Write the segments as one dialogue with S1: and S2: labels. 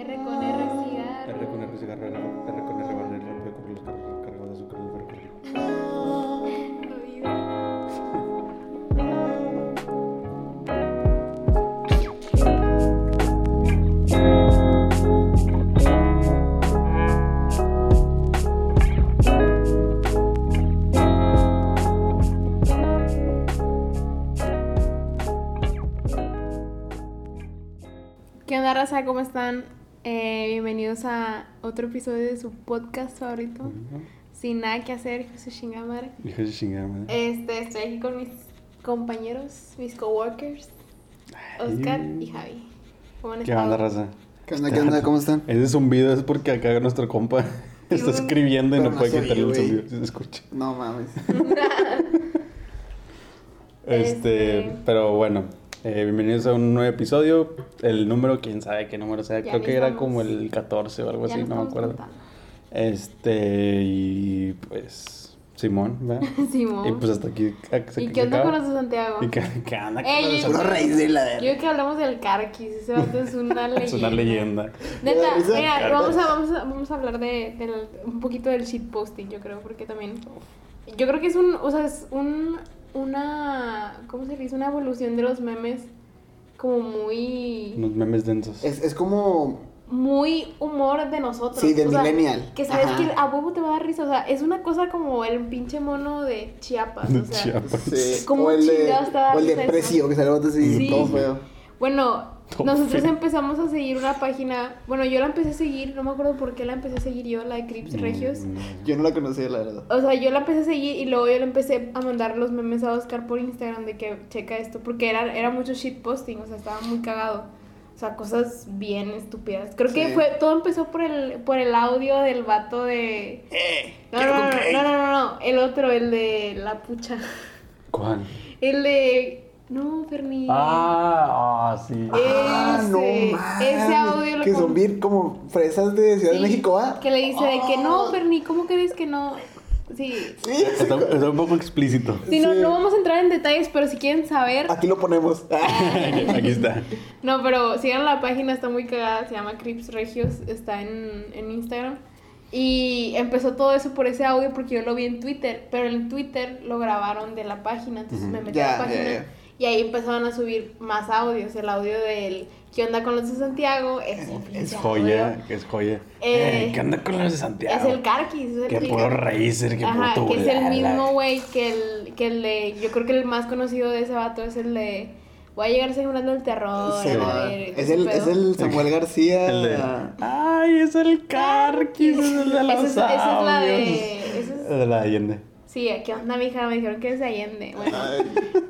S1: R con R cigarro.
S2: R con R cigarro, R con R rápido los carros cargados de azúcar del.
S1: ¿Qué onda, raza? ¿Cómo están? Eh, bienvenidos a otro episodio de su podcast favorito. Sin nada que hacer, hijo de madre.
S2: Hijo de chingada madre.
S1: Este, estoy aquí con mis compañeros, mis coworkers, Oscar y Javi. ¿Cómo han
S2: ¿Qué onda, raza?
S3: ¿Qué onda, qué onda? ¿Cómo están?
S2: Ese zumbido es porque acá nuestro compa está escribiendo y no
S3: no
S2: puede
S3: se
S2: quitarle el zumbido. si se escucha.
S3: No mames.
S2: Este,
S1: Este-
S2: pero bueno, eh, bienvenidos a un nuevo episodio. El número, quién sabe qué número sea.
S1: Ya
S2: Creo que era como el 14 o algo así, no me acuerdo.
S1: contando.
S2: Este, y pues, Simón, ¿verdad?
S1: Simón.
S2: Y pues hasta aquí. se-
S1: ¿Y qué onda con los de Santiago?
S2: ¿Y qué, qué onda con los de Santiago?
S3: raíz de la
S1: Yo que hablamos del Carquis, ese vato es una leyenda.
S2: Es una leyenda.
S1: Neta, mira, vamos a, vamos, a, vamos a hablar de, del- un poquito del shitposting, yo creo, porque también... Yo creo que es un, o sea, es un, una, ¿cómo se dice? Una evolución de los memes como muy...
S2: Unos memes densos.
S3: Es, es como.
S1: Muy humor de nosotros.
S3: Sí, de
S1: o sea,
S3: millennial.
S1: Que sabes
S3: Ajá.
S1: que a huevo te va a dar risa, o sea, es una cosa como el pinche mono de Chiapas,
S2: De
S1: o sea...
S2: Chiapas.
S3: Sí.
S1: ¿Cómo
S3: o el de, o el precio, que sale el vato así,
S1: Sí.
S3: todo feo.
S1: Bueno, nosotros empezamos a seguir una página. Bueno, yo la empecé a seguir, no me acuerdo por qué la empecé a seguir yo, la de Crips Regios.
S2: Mm,
S3: Yo no la conocía, la verdad.
S1: O sea, yo la empecé a seguir y luego yo le empecé a mandar los memes a Oscar por Instagram de que checa esto, porque era, era mucho shitposting, o sea, estaba muy cagado. O sea, cosas bien estúpidas. Creo que fue todo empezó por el por el audio del vato de
S3: ¡Eh!
S1: No, no, no, no, no, no, no, el otro, el de la pucha.
S2: ¿Cuál?
S1: El de no, Ferni.
S2: Ah, ah, sí.
S3: Ah, no
S1: Ese-
S3: mames.
S1: ese audio lo
S3: Que son bien como fresas de Ciudad
S1: Sí,
S3: de México, ¿ah?
S1: Que le dice de que no,
S3: Oh.
S1: Ferni, ¿cómo crees que no? Sí.
S3: Sí,
S2: Está, está un poco explícito.
S1: Sí, no,
S3: Sí.
S1: no vamos a entrar en detalles, pero si quieren saber.
S3: Aquí lo ponemos.
S2: Aquí está.
S1: No, pero sigan la página, está muy cagada, se llama Crips Regios, está en, en Instagram. Y empezó todo eso por ese audio porque yo lo vi en Twitter, pero en Twitter lo grabaron de la página, entonces me metí a
S3: Ya,
S1: la página. Y ahí empezaron a subir más audios, el audio del ¿Qué onda con los de Santiago? Es,
S2: Es joya, es joya.
S1: Eh,
S2: Eh, ¿Qué onda con los de Santiago?
S1: Es el Carquis, es el
S2: Qué
S1: el
S2: puro racer, qué
S1: Ajá,
S2: puro
S1: que es el mismo güey que el, que el de. Yo creo que el más conocido de ese vato es el de. Voy a llegar sembrando el terror.
S3: Sí,
S1: a ver,
S3: es, el, es el Samuel García.
S2: El de. Ay, es el Carquis, es el de los
S1: Esa es, esa es la de. esa es-
S2: de la Allende.
S1: Sí, ¿qué onda, mija? Me dijeron que es de Allende. Bueno,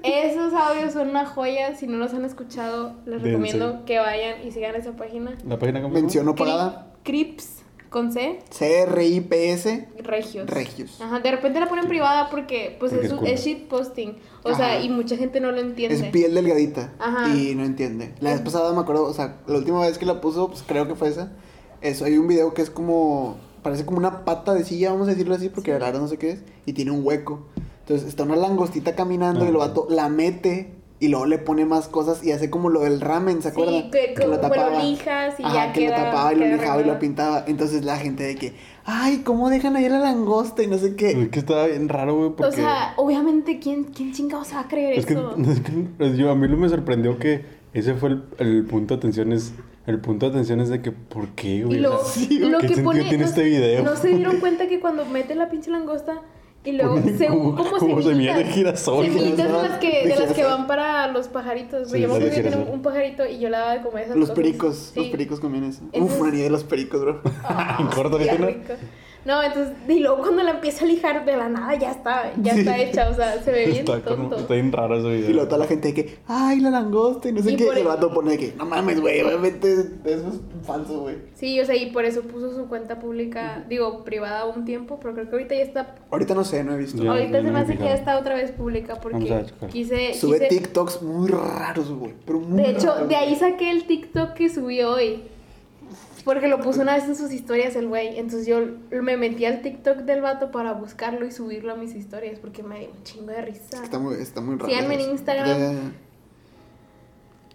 S1: esos audios son una joya. Si no los han escuchado, les
S2: Dense.
S1: recomiendo que vayan y sigan esa página.
S2: La página como.
S3: Mención no pagada.
S1: Crips con C.
S3: C-R-I-P-S.
S1: Regios.
S3: Regios.
S1: Ajá, de repente la ponen privada porque pues
S2: Porque
S1: es,
S2: es
S1: un- es shitposting. O
S3: Ajá.
S1: sea, y mucha gente no lo entiende.
S3: Es piel delgadita.
S1: Ajá.
S3: Y no entiende. La vez pasada me acuerdo, o sea, la última vez que la puso, pues creo que fue esa. Eso, hay un video que es como. Parece como una pata de silla, vamos a decirlo así, porque la verdad no sé qué es. Y tiene un hueco. Entonces está una langostita caminando y el
S2: Ajá.
S3: vato la mete y luego le pone más cosas y hace como lo del ramen, ¿se acuerdan?
S1: Sí, que, como lo lijas y
S3: Ajá,
S1: ya
S3: que
S1: queda.
S3: lo tapaba y lo lijaba y lo pintaba. Entonces la gente de que, ay, ¿cómo dejan ahí la langosta? Y no sé qué.
S2: Es que estaba bien raro, güey, porque.
S1: O sea, obviamente, ¿quién, quién chingado se va a creer
S2: es que,
S1: eso?
S2: es que pues, yo, a mí lo me sorprendió que ese fue el, el punto de atención. Es, el punto de atención es de que, ¿por qué, güey?
S1: Y lo,
S2: sea,
S1: lo
S2: ¿Qué
S1: que pone.
S2: tiene
S1: no,
S2: este video?
S1: ¿No se dieron cuenta que cuando mete la pinche langosta y luego
S2: Pone
S1: se
S2: como-
S1: como,
S2: como semilla de girasol.
S1: Semillitas de
S3: Girasol,
S1: las que,
S3: de
S1: las que van para los pajaritos.
S2: Sí,
S1: yo me acuerdo que tenía un pajarito y yo le daba de comer esas
S3: Los
S1: cosas.
S3: pericos, los
S1: Sí.
S3: pericos comían eso. Uf, niña de los pericos, bro.
S2: En corto, ¿viste, no?
S1: entonces, y luego cuando la empieza a lijar de la nada, ya está, ya
S3: Sí.
S1: está hecha, o sea, se ve bien
S2: Está, como,
S1: tonto.
S2: está bien raro ese video.
S3: Y luego toda la gente de que, ay, la langosta y no sé
S1: Y
S3: qué. el vato pone de que, no mames, güey, obviamente eso es falso, güey.
S1: Sí, o sea, y por eso puso su cuenta pública, digo, privada un tiempo, pero creo que ahorita ya está,
S3: Ahorita no sé, no he visto.
S2: Ya,
S1: ahorita
S2: ya
S1: se
S2: no
S1: me hace que ya está otra vez pública porque quise,
S3: Sube
S1: quise-
S3: TikToks muy raros, güey. Pero muy
S1: de hecho,
S3: raros,
S1: de ahí saqué el TikTok que subí hoy. Porque lo puso una vez en sus historias el güey. Entonces yo me metí al TikTok del vato para buscarlo y subirlo a mis historias porque me dio un chingo de risa.
S3: Está muy, está muy raro.
S1: Síganme en. Instagram.
S3: Ya, ya, ya.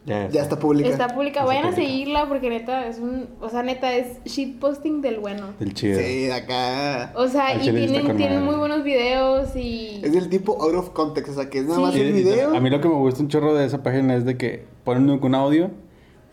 S2: Ya,
S3: Ya está pública.
S1: Está pública.
S2: Está
S1: Vayan a
S2: pública.
S1: seguirla porque neta es un. O sea, neta es shitposting del bueno.
S2: El chido.
S3: Sí, de acá.
S1: O sea, y tienen, tienen muy buenos videos y.
S3: Es del tipo out of context, o sea, que es nada
S1: Sí.
S3: más
S2: y-
S3: video.
S2: a mí lo que me gusta un chorro de esa página es de que ponen un audio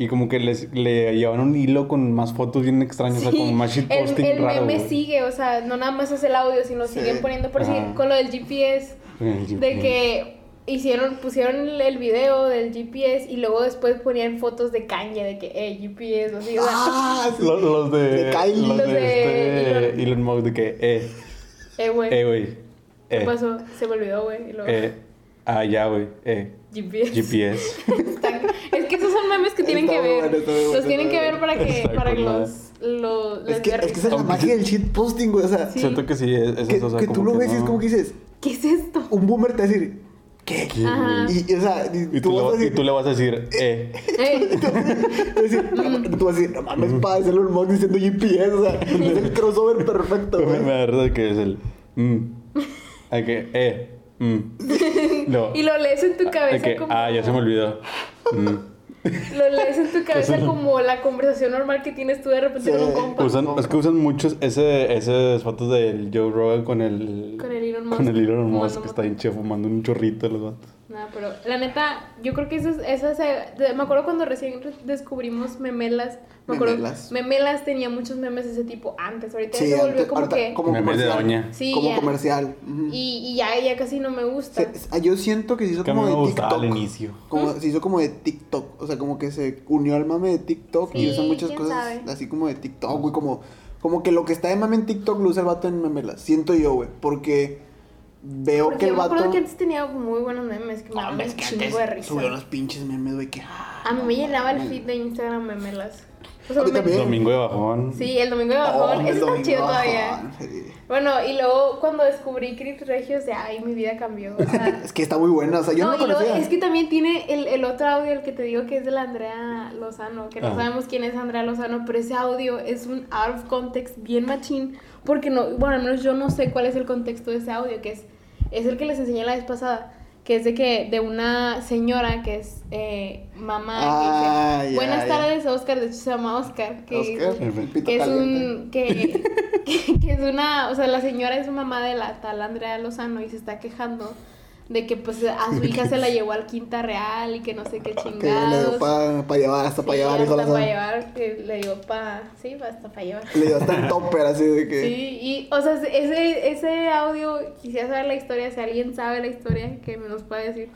S2: y como que les, le llevan un hilo con más fotos bien extrañas, o sea, como más
S1: el,
S2: shitposting
S1: el
S2: raro.
S1: meme sigue, o sea, no nada más es el audio, sino
S3: Sí.
S1: siguen poniendo por decir, con lo del GPS,
S2: El
S1: de que hicieron, pusieron el, el video del GPS y luego después ponían fotos de Kanye, de que, eh, GPS, así, o sea,
S3: Ah, sí.
S2: Los, los de,
S3: De Kylie.
S2: Los
S1: Los
S2: de,
S1: de
S2: este, Elon Musk de que, eh,
S1: eh, güey,
S2: eh, güey.
S1: ¿qué
S2: Eh,
S1: pasó? Se me olvidó, güey,
S2: eh, ah, ya, güey. Eh,
S1: GPS.
S2: GPS.
S1: Es que esos son memes que tienen
S3: Está
S1: que ver,
S3: bueno, bueno,
S1: los tienen que ver para que, para que
S2: con
S1: los, los,
S3: Es que, es que esa es la magia del shitposting, güey. O sea,
S1: Sí.
S2: Siento que sí, es, es
S3: que,
S2: eso, o sea,
S3: que tú lo
S2: que
S3: ves y es
S2: no-
S3: como que dices,
S1: ¿Qué es esto?
S3: un boomer te va a decir, ¿qué? Y, y, o sea, y
S2: Y
S3: tú
S2: tú,
S3: vas
S2: le, y
S3: decir,
S2: tú le vas a decir, eh.
S1: Eh,
S3: Tú vas a decir, no, tú vas a decir, no mames, pa, es el Musk diciendo GPS, o sea, es el crossover perfecto,
S2: Me
S3: güey.
S2: da risa que es el. Mm. Hay que, eh. Mm. No.
S1: y lo lees en tu cabeza como...
S2: ah, ya se me olvidó. Mm.
S1: Lo lees en tu cabeza como la conversación normal que tienes tú de repente
S3: Sí.
S1: con un compa.
S2: Usan, es que usan muchos ese, esas fotos del Joe Rogan con el.
S1: Con el Elon Musk.
S2: Con el Elon Musk que está bien fumando un chorrito de los vatos.
S1: Nada, pero la neta, yo creo que esas, esas eh, de- me acuerdo cuando recién re- descubrimos memelas, me acuerdo,
S3: Memelas.
S1: memelas tenía muchos memes de ese tipo antes, ahorita
S3: Sí,
S1: se volvió
S3: antes-
S1: como
S3: ahorita
S1: que
S3: como
S2: Memes de
S3: comercial.
S2: doña.
S1: Sí,
S3: como
S1: ya.
S3: comercial.
S1: y, y ya, ya casi no me gusta.
S3: Se- ah, yo siento que se hizo
S2: Que
S3: como
S2: me
S3: de TikTok.
S2: al inicio.
S3: Como, se hizo como de TikTok. O sea, como que se unió al mame de TikTok y
S1: Sí,
S3: usa muchas cosas
S1: sabe.
S3: así como de TikTok, güey. Como, como que lo que está de mame en TikTok lo usa el vato en memelas. Siento yo, güey. Porque veo
S1: Porque
S3: que el
S1: yo me
S3: vato.
S1: acuerdo que antes tenía muy buenos memes, que me daban
S3: es que antes
S1: de risa.
S3: subió unos pinches memes, güey. Que. ah,
S1: A mí me llenaba el feed de Instagram memelas. O sea, me-.
S2: Domingo de bajón.
S1: Sí, el domingo de
S3: Oh,
S1: bajón.
S3: el
S1: Ese está
S3: domingo
S1: chido
S3: bajón,
S1: todavía.
S3: sí.
S1: Bueno, y luego cuando descubrí Crips Regios, de ay, mi vida cambió. O sea,
S3: Es que está muy buena. O sea, yo no,
S1: no, y luego es que también tiene el, el otro audio, el que te digo que es de la Andrea Lozano, que no
S2: Ah.
S1: sabemos quién es Andrea Lozano, pero ese audio es un out of context bien machín, porque no, bueno, al menos yo no sé cuál es el contexto de ese audio, que es, es el que les enseñé la vez pasada, que es de que, de una señora que es eh, mamá,
S3: Ah,
S1: que dice,
S3: ya,
S1: buenas tardes, Oscar, de hecho se llama Oscar, que,
S3: Oscar, el
S1: que es
S3: caliente.
S1: un, que, que, que es una, o sea, la señora es mamá de la tal Andrea Lozano y se está quejando de que pues a su hija se la llevó al Quinta Real y que no sé qué
S3: Que le dio
S1: chingados.
S3: para llevar, hasta para
S1: Sí,
S3: llevar,
S1: hasta para llevar, que le dio para, sí, hasta para llevar.
S3: Le dio hasta en topper, así de que.
S1: Sí, y, o sea, ese, ese audio, quisiera saber la historia, si alguien sabe la historia, que me nos pueda decir.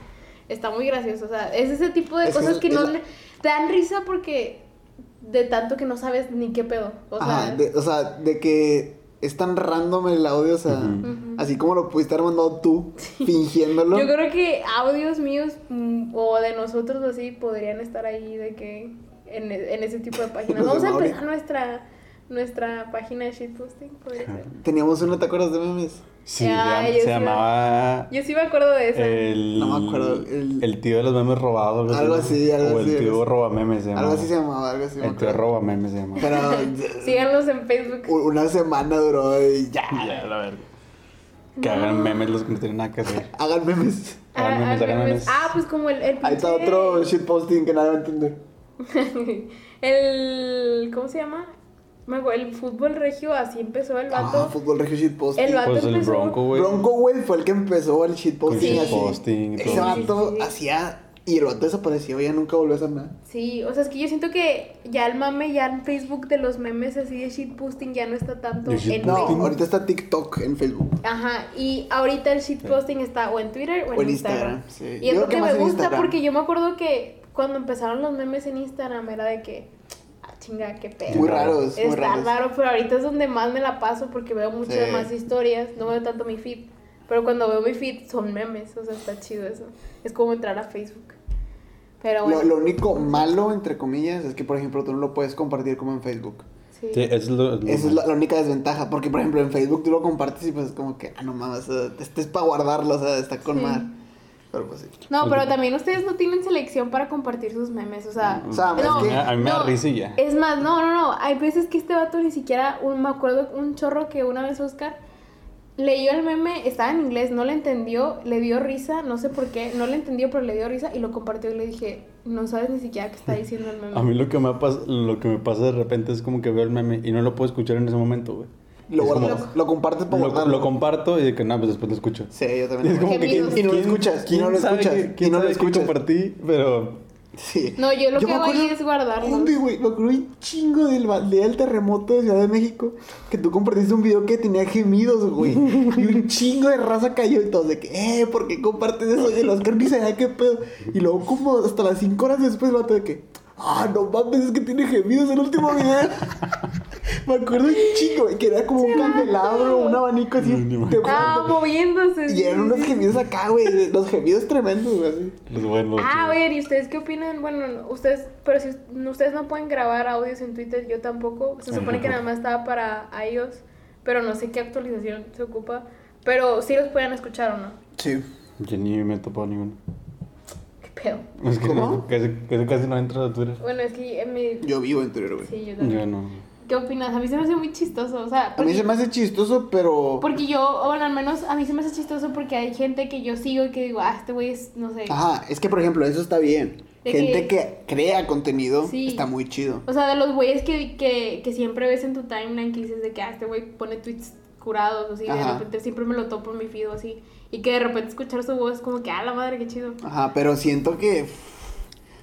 S1: Está muy gracioso, o sea, es ese tipo de
S3: Es que
S1: cosas
S3: es-
S1: que,
S3: es
S1: no le- te dan risa porque de tanto que no sabes ni qué pedo. O sea,
S3: Ajá, de, o sea, de que es tan random el audio, o sea, así como lo pudiste haber mandado tú, fingiéndolo.
S1: Yo creo que audios míos mm, o de nosotros así podrían estar ahí de que en, e- en ese tipo de páginas. Vamos a empezar nuestra, nuestra página de shitposting, podría ser.
S3: Teníamos uno, ¿te acuerdas de memes?
S2: Sí,
S1: Ay,
S2: se,
S1: yo
S2: se
S1: sí
S2: llamaba.
S1: Yo sí me acuerdo de esa.
S2: El,
S3: No me acuerdo, el-
S2: El, tío de los memes robados.
S3: Algo así, algo
S2: O
S3: así,
S2: el
S3: algo
S2: tío roba memes se llamaba.
S3: Algo así se llamaba, algo así.
S2: El tío roba memes se llamaba.
S3: Pero
S1: Síganos en Facebook.
S3: una semana duró y ya.
S2: Ya, la verga. Que hagan memes los que no tienen nada que hacer.
S3: Hagan memes.
S2: Hagan
S1: Ah,
S2: memes,
S1: ah,
S2: hagan
S1: memes. Ah, pues como el, el
S3: Ahí está otro shitposting que nadie va a entender.
S1: el. ¿Cómo se llama? Me acuerdo, El fútbol regio, así empezó el
S3: Ah,
S1: vato.
S3: fútbol regio shitposting.
S1: el vato
S2: Pues el. Bronco, güey.
S3: Bronco, güey, fue el que empezó el shitposting. así.
S2: shitposting y
S3: Ese vato
S1: Sí, sí, sí.
S3: hacía. Y el vato desapareció, ya nunca volvió a hacer nada.
S1: Sí, o sea, es que yo siento que ya el mame, ya en Facebook de los memes así de shitposting ya no está tanto
S2: ¿De
S1: en
S2: shitposting?
S3: No,
S1: Facebook.
S3: ahorita está TikTok en Facebook.
S1: Ajá, y ahorita el shitposting está o en Twitter o en,
S3: O en
S1: Instagram.
S3: Instagram, sí.
S1: Y
S3: Yo
S1: es lo
S3: que
S1: que
S3: más
S1: me gusta
S3: Instagram.
S1: porque yo me acuerdo que cuando empezaron los memes en Instagram era de que, ah, chinga, qué pedo.
S3: Muy raros, muy
S1: Está
S3: raros.
S1: raro, pero ahorita es donde más me la paso porque veo muchas
S3: Sí.
S1: más historias, no veo tanto mi feed. Pero cuando veo mi feed son memes, o sea, está chido eso. Es como entrar a Facebook. Pero
S3: Lo,
S1: bueno,
S3: lo único malo, entre comillas, es que, por ejemplo, tú no lo puedes compartir como en Facebook.
S1: sí.
S2: Sí, eso es lo. lo
S3: Esa es la, única desventaja. Porque, por ejemplo, en Facebook tú lo compartes y pues es como que, ah, no mames, o sea, este es para guardarlo, o sea, está con
S1: Sí.
S3: mar. Pero pues sí.
S1: No, pero también ustedes no tienen selección para compartir sus memes, o sea...
S3: O sea,
S1: no,
S3: es que-
S2: a mí me da
S1: no,
S2: risa y ya.
S1: Es más, no, no, no, hay veces que este vato ni siquiera, un, me acuerdo un chorro que una vez Oscar leyó el meme, estaba en inglés, no le entendió, le dio risa, no sé por qué, no le entendió, pero le dio risa y lo compartió y le dije, no sabes ni siquiera qué está diciendo el meme.
S2: A mí lo que me pasa, lo que me pasa de repente es como que veo el meme y no lo puedo escuchar en ese momento, güey.
S3: Lo,
S2: como-
S3: guardas, lo compartes para
S2: Lo,
S3: guardarlo.
S2: lo comparto y de que no, pues después lo escucho.
S3: Sí, yo también.
S2: Es como que. ¿quién-
S3: Y no lo
S2: quién-
S3: escuchas,
S2: quién
S3: no lo escuchas,
S2: que- quién
S3: no lo
S2: que
S3: escuchas.
S2: compartí, pero
S3: Sí.
S1: No, yo lo que
S3: me
S1: hago ahí es guardarlos.
S3: ¿Dónde, güey? Me acuerdo un chingo del, del terremoto de Ciudad de México. Que tú compartiste un video que tenía gemidos, güey. Y un chingo de raza cayó y todo. De que, eh, ¿por qué compartes eso? Y el Oscar ni sabía qué pedo. Y luego, como hasta las 5 horas después, vato de que, ah, no mames, es que tiene gemidos el último video. me acuerdo un güey, que era como un candelabro, un abanico así. De
S1: Ah, moviéndose.
S3: Y eran unos gemidos acá, güey. Los gemidos tremendos, güey.
S2: los buenos.
S1: Ah,
S2: güey.
S1: oigan, ¿y ustedes qué opinan? Bueno, no, ustedes, pero si no- ustedes no pueden grabar audios en Twitter, yo tampoco. Se supone que nada más estaba para iOS, pero no sé qué actualización se ocupa. Pero sí los pueden escuchar o no.
S3: Sí.
S2: Yo ni me he topado ninguno.
S1: ¿Qué pedo?
S2: Es que
S3: ¿Cómo?
S2: no, casi, casi, casi no entro a Twitter.
S1: Bueno, es que en mi...
S3: Yo vivo en Twitter, güey.
S1: Sí, yo también.
S2: Yo no.
S1: ¿Qué opinas? A mí se me hace muy chistoso, o sea...
S3: A mí se me hace chistoso, pero.
S1: Porque yo, bueno, al menos a mí se me hace chistoso porque hay gente que yo sigo y que digo, ah, este güey es, no sé.
S3: Ajá, es que por ejemplo, eso está bien.
S1: De
S3: Gente
S1: que-
S3: que... crea contenido
S1: Sí.
S3: está muy chido.
S1: O sea, de los güeyes que, que, que siempre ves en tu timeline que dices de que, ah, este güey pone tweets curados, así, de
S3: Ajá.
S1: repente siempre me lo topo en mi feed así. Y que de repente escuchar su voz es como que, ah, la madre, qué chido.
S3: Ajá, pero siento que.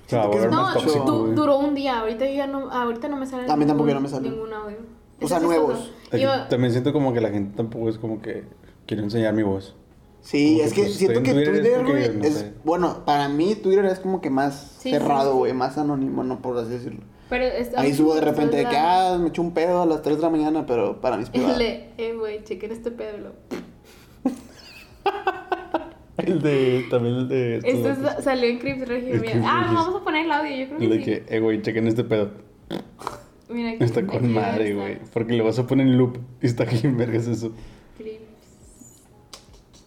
S3: Siento que es
S1: No,
S2: tóxico,
S1: du- duró un día, ahorita yo ya no, ahorita no me sale
S3: A mí tampoco
S1: ningún-
S3: ya no me sale.
S1: ningún audio.
S3: O sea, nuevos.
S1: Yo-
S2: También siento como que la gente tampoco es como que quiere enseñar mi voz.
S3: Sí,
S2: Como
S3: es
S2: que,
S3: que
S2: pues,
S3: siento que
S2: Twitter, es
S3: Twitter,
S2: porque,
S3: güey,
S2: no
S3: es.
S2: sé.
S3: Bueno, para mí Twitter es como que más
S1: Sí,
S3: cerrado,
S1: sí.
S3: güey, más anónimo, no por así decirlo.
S1: Pero es-
S3: Ahí subo de repente de que, ah, me eché un pedo a las 3 de la mañana, pero para privado.
S1: El de, eh, güey, chequen este pedo.
S2: El de. También el de.
S1: Esto es- salió en Crips Regio. Mira. Ah, vamos a poner el audio, yo creo que
S2: El de
S1: sí.
S2: que, eh, güey, chequen este pedo.
S1: Mira aquí.
S2: Está con madre, güey. Porque le vas a poner en loop y está aquí en vergas eso.
S1: Crips.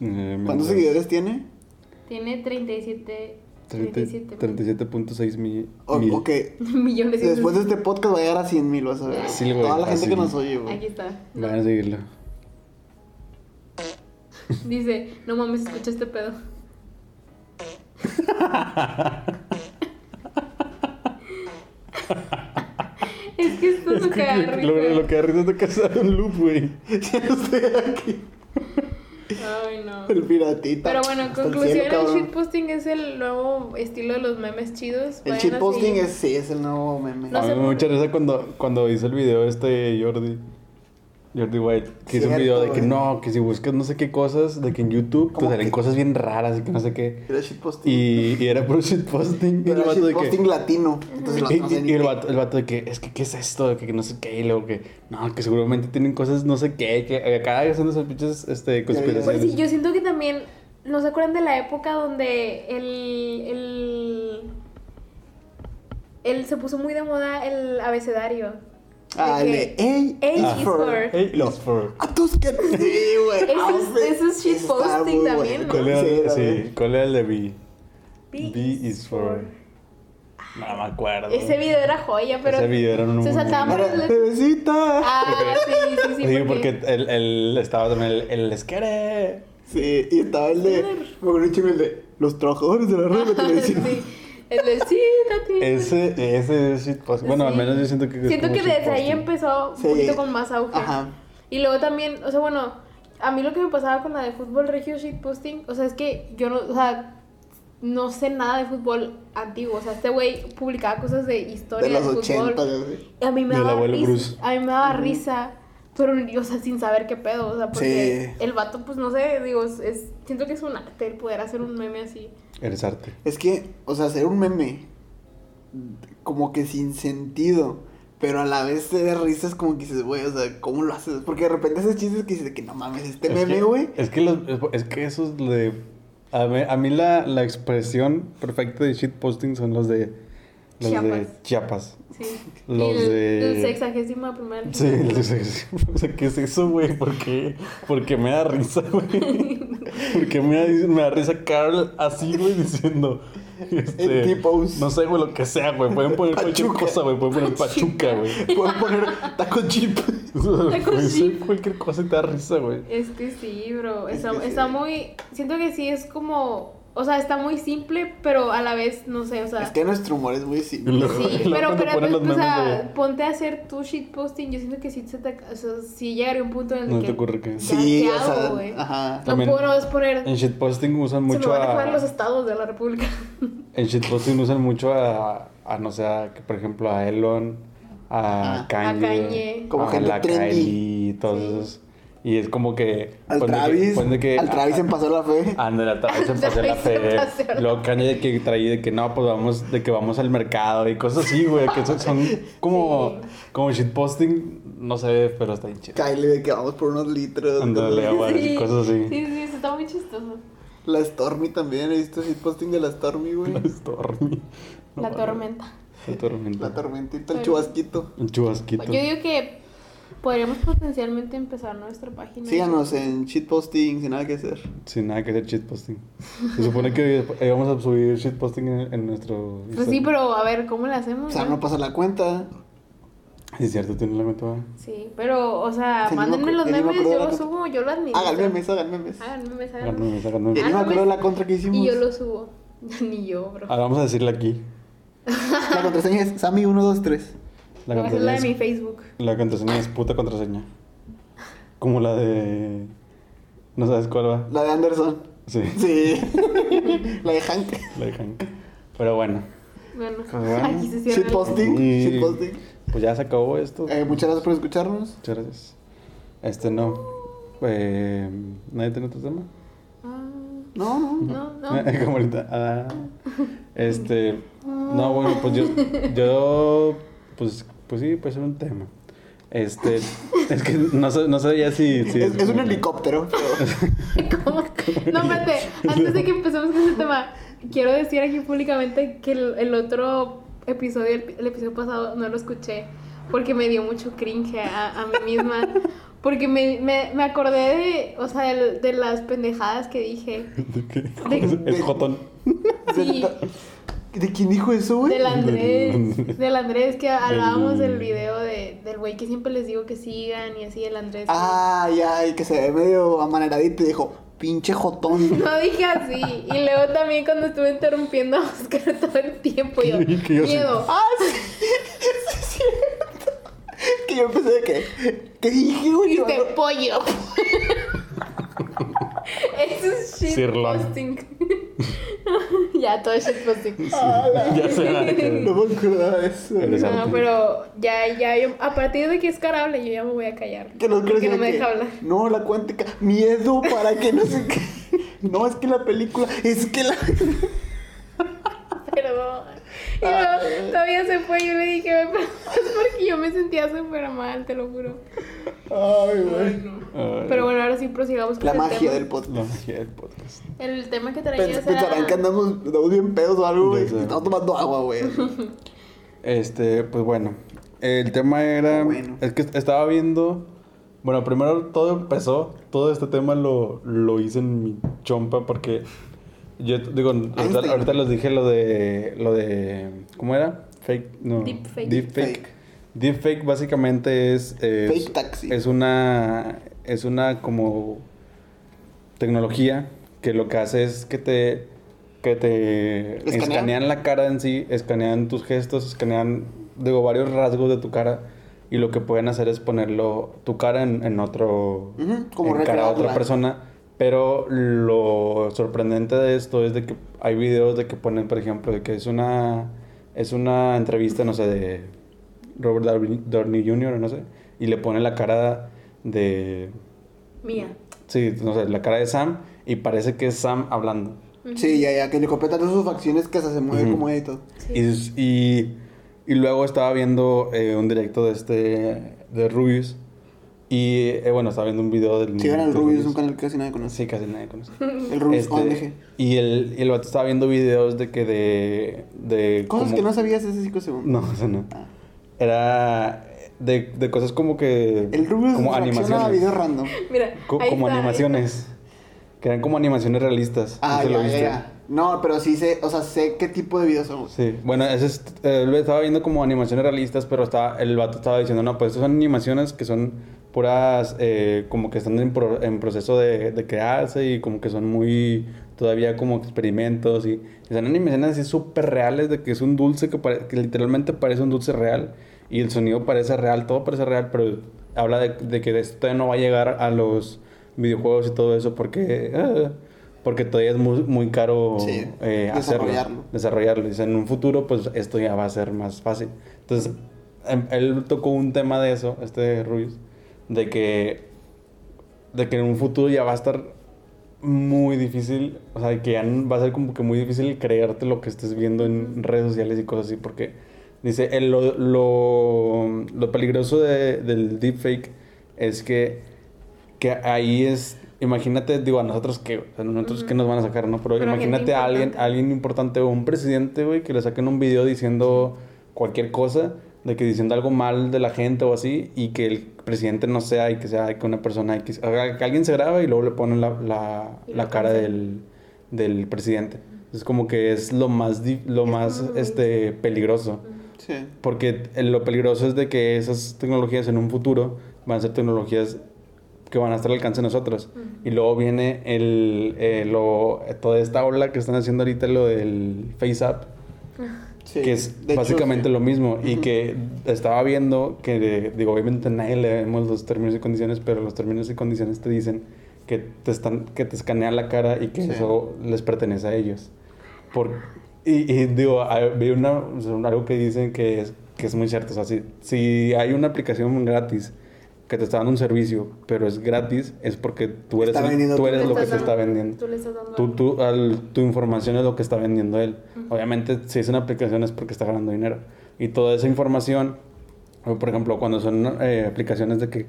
S2: Eh,
S3: ¿Cuántos seguidores tiene?
S1: Tiene 37,
S2: 30
S1: 37
S2: 37.6 mi-
S3: O-
S2: mil.
S3: ok.
S1: millones.
S3: Después de este podcast va a llegar a 100 mil, vas a ver.
S2: Sí, güey,
S3: Toda la gente que nos oye, güey.
S1: Aquí está.
S2: Van a seguirlo.
S1: Dice, no mames, escucha este pedo. es que esto
S2: Es
S1: no
S2: que lo,
S1: risa.
S2: lo que da risa es de que hacer un loop, güey.
S3: Ya estoy aquí.
S1: Ay, no.
S3: El piratita.
S1: Pero bueno, en conclusión,
S3: cielo,
S1: el, shitposting es el nuevo estilo de los memes chidos.
S3: El shitposting es, sí, es el nuevo meme.
S1: No
S2: a mí me mucha risa cuando, cuando hizo el video este Jordi. Jordi White. Que hizo un video de que no, que si buscas no sé qué cosas, de que en YouTube te
S3: ¿Cómo
S2: salen
S3: que?
S2: cosas bien raras y que no sé qué.
S3: Era shitposting.
S2: Y, y era puro shitposting. El
S3: era
S2: vato de que.
S3: shitposting latino. Entonces el
S2: Y,
S3: vato no sé
S2: y- el, vato, el vato de que, es que, ¿qué es esto? De que, que no sé qué, y luego que, no, que seguramente tienen cosas no sé qué, que acá haciendo esas pinches este,
S1: Pues
S2: conspiraciones.
S1: sí, yo siento que también, ¿no se acuerdan de la época donde el, el, el se puso muy de moda el abecedario?
S3: Ah, el
S1: que
S3: de A,
S1: A
S3: is
S1: is
S3: for. No.
S2: it's for-
S3: A tus que. Sí, güey.
S1: Eso es-
S3: güey.
S1: eso es shitposting también,
S3: bueno.
S1: ¿no?
S2: ¿Cuál era,
S3: Sí,
S2: ¿cuál era el de B?
S1: B
S2: B is for. No me acuerdo.
S1: Ese video era joya, pero
S2: Ese video era un
S1: se saltaban por el-
S3: Bebecita.
S1: Ah, sí, sí, sí,
S2: Sí, porque él, él estaba también el, el esquere.
S3: Sí, y estaba el de. Me acuerdo un chingo el de. Los trabajadores de la red de televisión.
S1: sí. El de sí, Tati.
S2: Ese, ese es shitpost. Bueno, al
S1: Sí.
S2: menos yo siento que.
S1: Siento que desde ahí
S2: shitposting.
S1: empezó un
S3: Sí.
S1: poquito con más auge.
S3: Ajá.
S1: Y luego también, o sea, bueno, a mí lo que me pasaba con la de fútbol regio shitposting, o sea, es que yo no, o sea, no sé nada de fútbol antiguo. O sea, este güey publicaba cosas de historia
S3: De
S1: de,
S3: los
S1: fútbol.
S3: 80, güey.
S1: Y a mí me daba risa.
S2: Bruce.
S1: A mí me daba risa. Pero, o sea, sin saber qué pedo. O sea, porque
S3: Sí.
S1: el vato, pues no sé, digo, es, es- siento que es un arte el poder hacer un meme así.
S2: Eres arte.
S3: Es que, o sea, hacer un meme. Como que sin sentido. Pero a la vez te da risas como que dices, güey, o sea, ¿cómo lo haces? Porque de repente haces chistes que dices que no mames, este
S2: Es
S3: meme, güey.
S2: Es que, los, es que esos de. A mí, a mí la, la expresión perfecta de shitposting son los de. Los de
S1: Chiapas.
S2: Chiapas.
S1: Sí.
S2: Los
S1: el,
S2: de-
S1: el sexagésima primera.
S2: Sí, los de- o sea, ¿qué es eso, güey? ¿Por qué? Porque me da risa, güey. Porque me da, me da risa Carl así, güey, diciendo. Este,
S3: En T-pose.
S2: No sé, güey, lo que sea, güey. Pueden poner cualquier
S3: Pachuca.
S2: cosa, güey. Pueden poner pachuca, güey.
S3: Pueden poner taco chip.
S2: Puede ser cualquier cosa y te da risa, güey.
S1: Es que sí, bro.
S3: Es
S1: Está,
S3: que sí.
S1: está muy. Siento que sí es como. O sea, está muy simple, pero a la vez, no sé, o sea.
S3: Es que nuestro humor es muy simple.
S1: Sí, pero, pero pues, o sea,
S2: de-
S1: ponte a hacer tu shitposting. Yo siento que sí, se te, o sea, sí llegaría un punto en el
S2: No
S1: que.
S2: te ocurre que.
S3: Sí,
S1: ¿qué
S3: o sea,
S1: hago,
S3: ajá.
S1: No
S2: También-
S1: puedo no es poner.
S2: En shitposting usan
S1: Se me
S2: mucho
S1: van a
S2: a.
S1: los estados de la República.
S2: En shitposting usan mucho a, a no sé, a, por ejemplo, a Elon, a
S3: Ah.
S2: Kanye,
S1: A Kanye.
S3: Como
S2: a
S3: gente
S2: la
S3: trendy.
S2: Kylie y todos
S1: Sí.
S2: esos. Y es como que.
S3: Al
S2: que-
S3: Travis.
S2: ponle que-
S3: al Travis en pasó la fe.
S2: Ándale, al Travis se pasó la fe. Kanye de que traía de que no, pues vamos, de que vamos al mercado y cosas así, güey. Que son, son como,
S1: Sí.
S2: como shitposting, no sé, pero está bien chido.
S3: Kylie de que vamos por unos litros.
S2: Ándale,
S3: cosas
S2: agua.
S3: así.
S2: y cosas así.
S1: Sí, sí, eso está muy chistoso.
S3: La Stormy también, he visto shitposting de la Stormy, güey.
S2: La Stormy. No,
S1: la tormenta.
S2: La tormenta.
S3: La tormentita, el
S1: Pero-
S3: chubasquito.
S2: Un chubasquito.
S1: Yo digo que podríamos potencialmente empezar nuestra página.
S3: Síganos en shitposting sin nada que hacer.
S2: Sin nada que hacer shitposting. Se supone que íbamos a subir shitposting en, en nuestro.
S1: Pues sí, pero a ver, ¿cómo le hacemos?
S3: O sea, no pasa la cuenta.
S2: Es cierto, tienes la cuenta. ¿verdad?
S1: Sí, pero, o sea,
S3: Sí,
S1: mándenme los memes, yo
S3: la
S1: los
S3: contra-
S1: subo, yo lo administro.
S3: Hagan memes, hagan memes.
S1: Hagan memes, hagan
S2: Háganme,
S1: memes.
S2: háganme.
S3: Ya ni me acuerdo de la contra que hicimos.
S1: Y yo lo subo. Ni yo, bro.
S2: Ahora vamos a decirle aquí.
S3: La contraseña es Sammy123.
S2: La
S1: Voy a hacer la de mi
S2: contraseña, es,
S1: Facebook.
S2: la contraseña es puta contraseña. Como la de. No sabes cuál va.
S3: La de Anderson.
S2: Sí,
S3: Sí. la de Hank.
S2: la de Hank. Pero bueno,
S1: Bueno,
S2: Pues bueno.
S1: aquí se cierra.
S3: Shitposting.
S2: Y-
S3: Shitposting.
S2: pues ya se acabó esto.
S3: Eh, muchas gracias por escucharnos.
S2: Muchas gracias. Este no. Eh, ¿Nadie tiene otro tema?
S1: Ah,
S3: No, no.
S1: no, no.
S2: Como ahorita. Ah, este. No, bueno, pues yo. Yo. Pues, pues sí, pues era un tema. Este. Es que no, sé- no sabía si. si
S3: es, es un helicóptero. pero-
S1: ¿Cómo? No, espérate, antes de que empecemos con ese tema, quiero decir aquí públicamente que el, el otro episodio, el, el episodio pasado, no lo escuché porque me dio mucho cringe a, a mí misma. Porque me, me, me acordé de, o sea, de, de las pendejadas que dije.
S2: ¿De qué?
S1: De-
S2: Es Jotón.
S1: Sí,
S3: ¿De quién dijo eso, güey?
S1: del Andrés. Del Andrés, que hablábamos
S2: Del-
S1: video de, del güey que siempre les digo que sigan y así, el Andrés.
S3: Ah, ya, y que se ve medio amaneradito y dijo, pinche jotón.
S1: No dije así. Y luego también cuando estuve interrumpiendo a Oscar todo el tiempo, yo,
S2: Que yo sí.
S1: miedo.
S3: ah, sí, sí, es cierto. Que yo empecé de que, ¿qué dije, güey?
S1: Dijiste pollo. Eso es shitposting. ya, todo es shitposting.
S3: La-
S2: Ya sé.
S3: No me acordaba de eso.
S1: No, pero ya, ya, yo, a partir de que es carable, yo ya me voy a callar.
S3: Que los
S1: porque no me
S3: que,
S1: deja hablar.
S3: No, la cuántica. Miedo para que no se... No, es que la película... Es que la...
S1: Perdón. Y luego todavía se fue y yo le dije, "Me perdonas", porque yo me sentía súper mal, te lo juro.
S3: Ay, güey.
S2: Ay,
S1: Pero bueno, ahora sí prosigamos con
S3: La
S1: el
S3: magia
S1: tema.
S3: del
S2: La
S3: podcast.
S2: magia del podcast.
S1: El tema que
S3: Pens-
S1: traías
S3: Pensarán que andamos, andamos bien pedos o algo, güey. Estamos tomando agua, güey.
S2: Este, pues bueno. El tema era.
S3: Bueno.
S2: Es que estaba viendo. Bueno, primero todo empezó. Todo este tema lo, lo hice en mi chompa porque. Yo digo, ahorita, ahorita les dije lo de. Lo de. ¿Cómo era? Fake. No.
S1: Deepfake.
S2: Deepfake.
S3: Fake.
S2: Deepfake básicamente es. es
S3: Fake taxi.
S2: Es una. Es una como. Tecnología que lo que hace es que te. Que te
S3: Escanean.
S2: escanean la cara en sí, escanean tus gestos, escanean, digo, varios rasgos de tu cara. Y lo que pueden hacer es ponerlo, tu cara en, en otro.
S3: Como
S2: en cara a otra persona. Pero lo sorprendente de esto es de que hay videos de que ponen, por ejemplo, de que es una. Es una entrevista, no sé, de Robert Downey- Jr., no sé. Y le pone la cara de.
S1: Mía.
S2: Sí, no sé, la cara de Sam. Y parece que es Sam hablando.
S3: Sí, ya, ya, que le completan todas sus facciones que hasta se mueve como.
S1: Sí.
S2: Y, y, y luego estaba viendo eh, un directo de este de Rubius. Y eh, bueno, estaba viendo un video del.
S3: Sigan al
S2: de
S3: Rubius, es un canal que casi nadie conoce.
S2: Sí, casi nadie conoce.
S3: El Rubius
S2: Este,
S3: ONG.
S2: y el, y el vato estaba viendo videos de que de. de
S3: Cosas
S2: como-
S3: que no sabías hace 5 segundos.
S2: No, eso no.
S3: Ah.
S2: Era de, de cosas como que.
S3: El Rubius
S2: como animaciones.
S3: videos random.
S1: Mira,
S2: Co-
S1: ahí
S2: como
S1: está, ahí
S2: animaciones. Que eran como animaciones realistas.
S3: Ah,
S2: ¿Sí
S3: ya,
S2: lo viste?
S3: ya. No, pero sí sé, o sea, sé qué tipo de videos son.
S2: Sí, bueno, ese es, eh, él estaba viendo como animaciones realistas, pero estaba, el vato estaba diciendo, no, pues estas son animaciones que son puras, eh, como que están en, pro- en proceso de, de crearse y como que son muy, todavía como experimentos y, y son animaciones así súper reales de que es un dulce que, pare- que literalmente parece un dulce real y el sonido parece real, todo parece real, pero habla de, de que esto todavía no va a llegar a los videojuegos y todo eso porque... ah, porque todavía es muy, muy caro
S3: Sí,
S2: eh, hacerlo,
S3: desarrollarlo.
S2: desarrollarlo. Dice, en un futuro, pues esto ya va a ser más fácil. Entonces, em- él tocó un tema de eso, este Ruiz, de que, de que en un futuro ya va a estar muy difícil, o sea, que ya va a ser como que muy difícil creerte lo que estés viendo en redes sociales y cosas así, porque dice, el- lo, lo, lo peligroso de- del deepfake es que, que ahí es, imagínate, digo, a nosotros que, a nosotros que nos van a sacar, ¿no? Pero, imagínate a alguien, a alguien importante o un presidente, güey, que le saquen un video diciendo cualquier cosa, de que diciendo algo mal de la gente o así, y que el presidente no sea y que sea que una persona X, que alguien se graba y luego le ponen la, la, la cara del, del presidente. Es como que es lo más, lo
S1: Es
S2: más este, peligroso.
S3: Sí.
S2: Porque lo peligroso es de que esas tecnologías en un futuro van a ser tecnologías que van a estar al alcance de nosotros. Y luego viene el, eh, lo, toda esta ola que están haciendo ahorita, lo del FaceApp,
S3: Sí.
S2: que es
S3: hecho,
S2: básicamente
S3: sí.
S2: lo mismo. Y
S3: Ujú.
S2: que estaba viendo que, digo, obviamente nadie leemos los términos y condiciones, pero los términos y condiciones te dicen que te, están, que te escanean la cara y que
S3: Sí.
S2: eso les pertenece a ellos. Por, y, y digo, vi una, algo que dicen que es, que es muy cierto. O sea, si, si hay una aplicación gratis que te está dando un servicio, pero es gratis, es porque tú eres, el- tú eres lo que
S1: estás
S2: se está
S1: dando-
S2: vendiendo.
S1: Tú le estás dando
S2: Tú, tú- al- tu información es lo que está vendiendo él. Obviamente, si es una aplicación es porque está ganando dinero. Y toda esa información, por ejemplo, cuando son eh, aplicaciones de que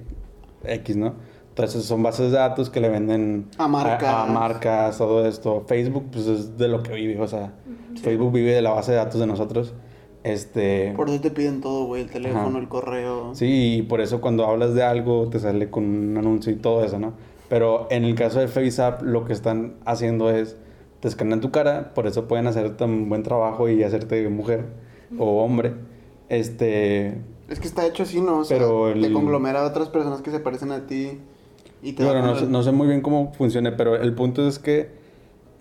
S2: X, ¿no? Entonces son bases de datos que le venden
S3: A marcas.
S2: a, marcas, todo esto. Facebook, pues es de lo que vive, o sea, Facebook vive de la base de datos de nosotros. Este.
S3: Por eso te piden todo, güey, el teléfono,
S2: Ajá.
S3: el correo.
S2: Sí, y por eso cuando hablas de algo te sale con un anuncio y todo eso, ¿no? Pero en el caso de FaceApp lo que están haciendo es te escanean tu cara, por eso pueden hacer tan buen trabajo y hacerte mujer o hombre. Este,
S3: Es que está hecho así, ¿no? O sea,
S2: Pero
S3: te
S2: el-
S3: conglomera a otras personas que se parecen a ti y te
S2: bueno, no, sé- no sé muy bien cómo funcione, pero el punto es que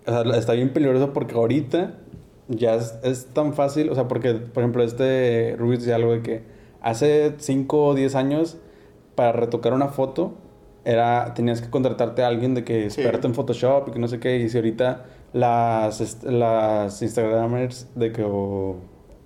S2: o sea, está bien peligroso porque ahorita ya es, es tan fácil, o sea, porque, por ejemplo, este Ruiz decía algo de que hace 5 o 10 años para retocar una foto era tenías que contratarte a alguien de que
S3: Sí.
S2: experto en Photoshop y que no sé qué, y si ahorita las, las Instagramers de que, o,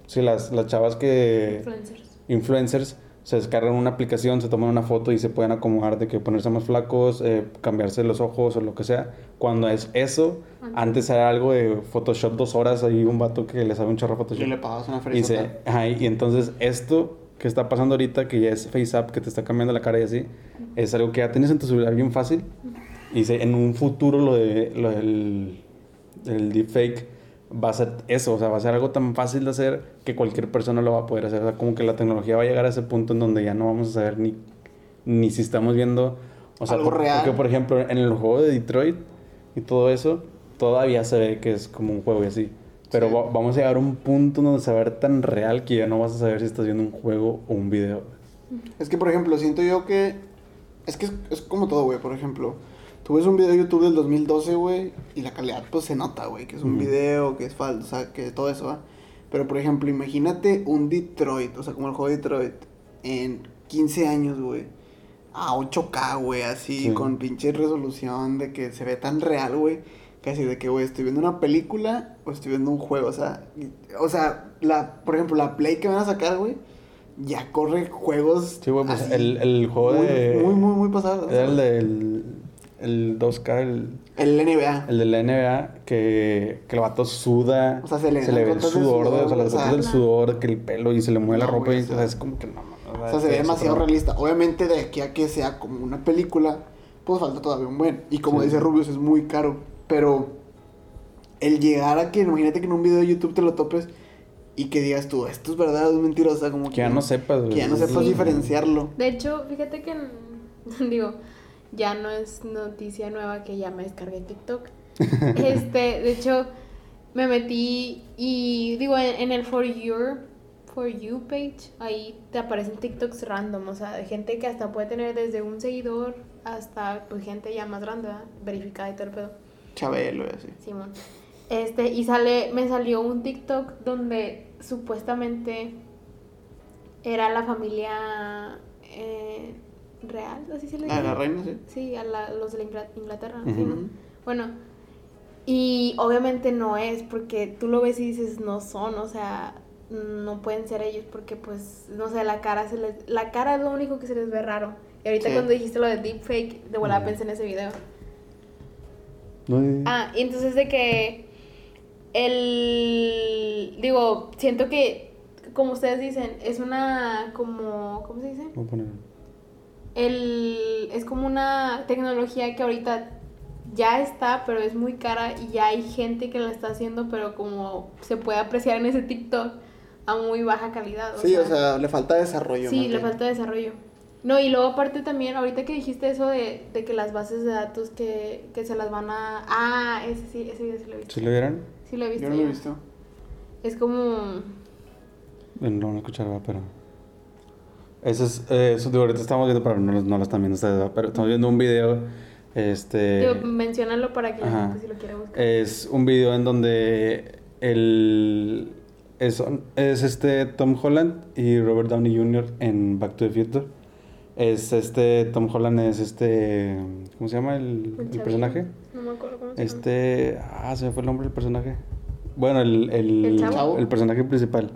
S2: sí, las, las chavas que
S1: Influencers.
S2: influencers se descargan una aplicación, se toman una foto y se pueden acomodar de que ponerse más flacos, eh, cambiarse los ojos o lo que sea. Cuando es eso, antes era algo de Photoshop dos horas, ahí un vato que le sabe un chorro a Photoshop.
S3: Y le pagas una
S2: Y, se- ajá, y entonces esto que está pasando ahorita, que ya es FaceApp, que te está cambiando la cara y así, es algo que ya tienes en tu celular bien fácil. Y se- en un futuro lo, de, lo del el deepfake va a ser eso, o sea, va a ser algo tan fácil de hacer que cualquier persona lo va a poder hacer. O sea, como que la tecnología va a llegar a ese punto en donde ya no vamos a saber ni, ni si estamos viendo, o sea,
S3: Algo
S2: por-
S3: real.
S2: porque por ejemplo en el juego de Detroit y todo eso, todavía se ve que es como un juego y así. Pero
S3: Sí.
S2: va- vamos a llegar a un punto donde se va a ver tan real que ya no vas a saber si estás viendo un juego o un video.
S3: Es que, por ejemplo, siento yo que. Es que es, es como todo, güey. Por ejemplo, tú ves un video de YouTube del 2012, güey, y la calidad, pues se nota, güey, que es un video, que es falso, o sea, que todo eso, ¿va? Pero, por ejemplo, imagínate un Detroit, o sea, como el juego de Detroit, en 15 años, güey, a 8K, güey, así,
S2: Sí.
S3: con pinche resolución de que se ve tan real, güey. Casi de que, güey, estoy viendo una película o estoy viendo un juego, o sea, y- o sea, la, por ejemplo, la Play que van a sacar, güey, ya corre juegos.
S2: Sí, güey, pues
S3: así,
S2: el, el juego
S3: muy,
S2: de...
S3: Muy, muy, muy pasado.
S2: Era el del el 2K, el,
S3: El NBA.
S2: el de la NBA, que, que el vato suda,
S3: O sea, se le
S2: ve el sudor, de- o sea, las
S3: o
S2: gotas del sudor, que el pelo y se le mueve la ropa
S3: güey,
S2: y
S3: o sea,
S2: o sea, es como que no, no,
S3: O sea, se ve demasiado
S2: otro-
S3: realista. Obviamente, de aquí a que sea como una película, pues falta todavía un buen. Y como
S2: Sí.
S3: dice Rubius, es muy caro. Pero el llegar a que, imagínate que en un video de YouTube te lo topes y que digas tú, esto es verdad, es mentira, o sea, como
S2: Que ya no sepas, güey.
S3: Que ya no
S2: Sí.
S3: sepas diferenciarlo.
S1: De hecho, fíjate que, digo, ya no es noticia nueva que ya me descargué TikTok. este, de hecho, me metí y digo, en, el For Your For You page, ahí te aparecen TikToks random, o sea, de gente que hasta puede tener desde un seguidor hasta pues gente ya más grande, ¿verdad? verificada y todo el pedo.
S3: Chabelo y así.
S1: Simón. Este, y sale, me salió un TikTok donde supuestamente era la familia eh, real, así se le dice.
S3: la reina, sí.
S1: Sí, a la- los de la Ingla- Inglaterra. Sí, ¿no? Bueno, y obviamente no es, porque tú lo ves y dices, no son, o sea, no pueden ser ellos, porque pues, no sé, la cara se les... La cara es lo único que se les ve raro. Y ahorita
S3: Sí.
S1: cuando dijiste lo de deepfake, de volada pensé en ese video.
S2: No,
S1: Ah, y entonces de que el... Digo, siento que, como ustedes dicen, es una como... ¿Cómo se dice?
S2: voy a poner-
S1: el, es como una tecnología que ahorita ya está, pero es muy cara y ya hay gente que la está haciendo, pero como se puede apreciar en ese TikTok a muy baja calidad.
S3: Sí, o sea, le falta desarrollo.
S1: sí, le
S3: bien.
S1: falta desarrollo. No, y luego aparte también, ahorita que dijiste eso de, de que las bases de datos que, que se las van a... Ah, ese sí, ese video sí lo he visto.
S2: ¿Sí lo vieron?
S1: Sí lo he visto.
S3: Yo no lo he visto.
S1: Es como...
S2: Bueno, no lo escuchaba, pero. Eso es. eh, eso digo, ahorita estamos viendo, pero no, no lo están viendo ustedes, pero estamos viendo un video. Este.
S1: Digo, menciónalo para que la gente si lo quiera buscar.
S2: Es un video en donde el. Es, es este Tom Holland y Robert Downey Jr. en Back to the Future. Es este. Tom Holland es este. ¿Cómo se llama el,
S1: El
S2: personaje?
S1: No me acuerdo cómo se llama.
S2: Este. Ah, se me fue el nombre del personaje. Bueno, el, el,
S1: ¿El
S3: chavo?
S2: el personaje principal.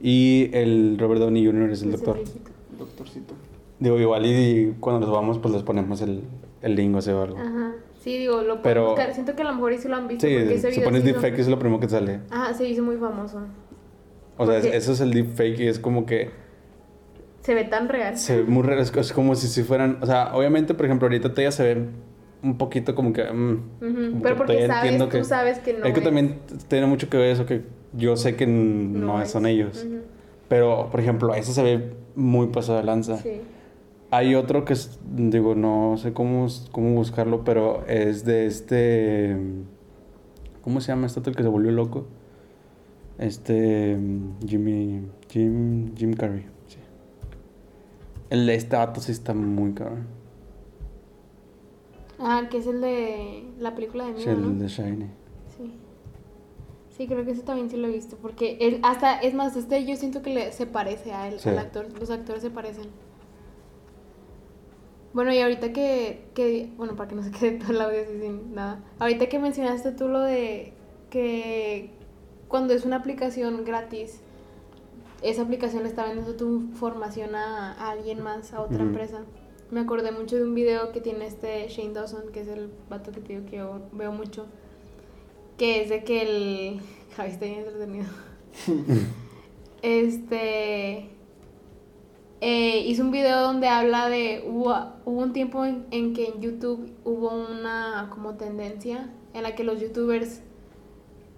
S2: Y el Robert Downey Jr. es el doctor.
S1: viejito.
S3: Doctorcito.
S2: Digo, igual y, cuando los vamos, pues les ponemos el, el link o algo.
S1: Ajá. Sí, digo, lo
S2: Pero-
S1: buscar. Siento que a lo mejor sí lo han visto.
S2: Sí,
S1: porque ese
S2: si pones deepfake es lo primero que sale.
S1: Ajá, se hizo muy famoso.
S2: O sea, es- eso es el deepfake y es como que
S1: Se ve tan real.
S2: se ve muy raro. Es, es como si, si fueran. O sea, obviamente, por ejemplo, ahorita todavía se ve un poquito como que. mm, como
S1: Pero
S2: que
S1: porque sabes,
S2: entiendo
S1: tú
S2: que-
S1: sabes que no
S2: es que
S1: es.
S2: también tiene mucho que ver eso que yo sé que no,
S1: es.
S2: son ellos. Pero, por ejemplo, eso se ve muy pasado de lanza.
S1: Sí.
S2: Hay otro que es, digo, no sé cómo, cómo buscarlo, pero es de este. ¿Cómo se llama este el que se volvió loco? Este. Jimmy. Jim. Jim Carrey. Sí. El de este vato sí está muy cabrón.
S1: Ah, que es el de la película de
S2: Sí, el
S1: ¿no?
S2: de Shiny.
S1: Sí. Creo que ese también sí lo he visto. Porque él, hasta, es más, este yo siento que le, se parece a él,
S2: Sí.
S1: al actor. Los actores se parecen. Bueno, y ahorita que, que, bueno, para que no se quede todo el audio así sin nada. Ahorita que mencionaste tú lo de que cuando es una aplicación gratis, esa aplicación le está vendiendo tu información a, a alguien más, a otra empresa. Me acordé mucho de un video que tiene este Shane Dawson, que es el vato que te digo que yo veo mucho, que es de que el... Javi está bien entretenido. este... eh, hizo un video donde habla de... Hubo, hubo un tiempo en, en que en YouTube hubo una como tendencia en la que los youtubers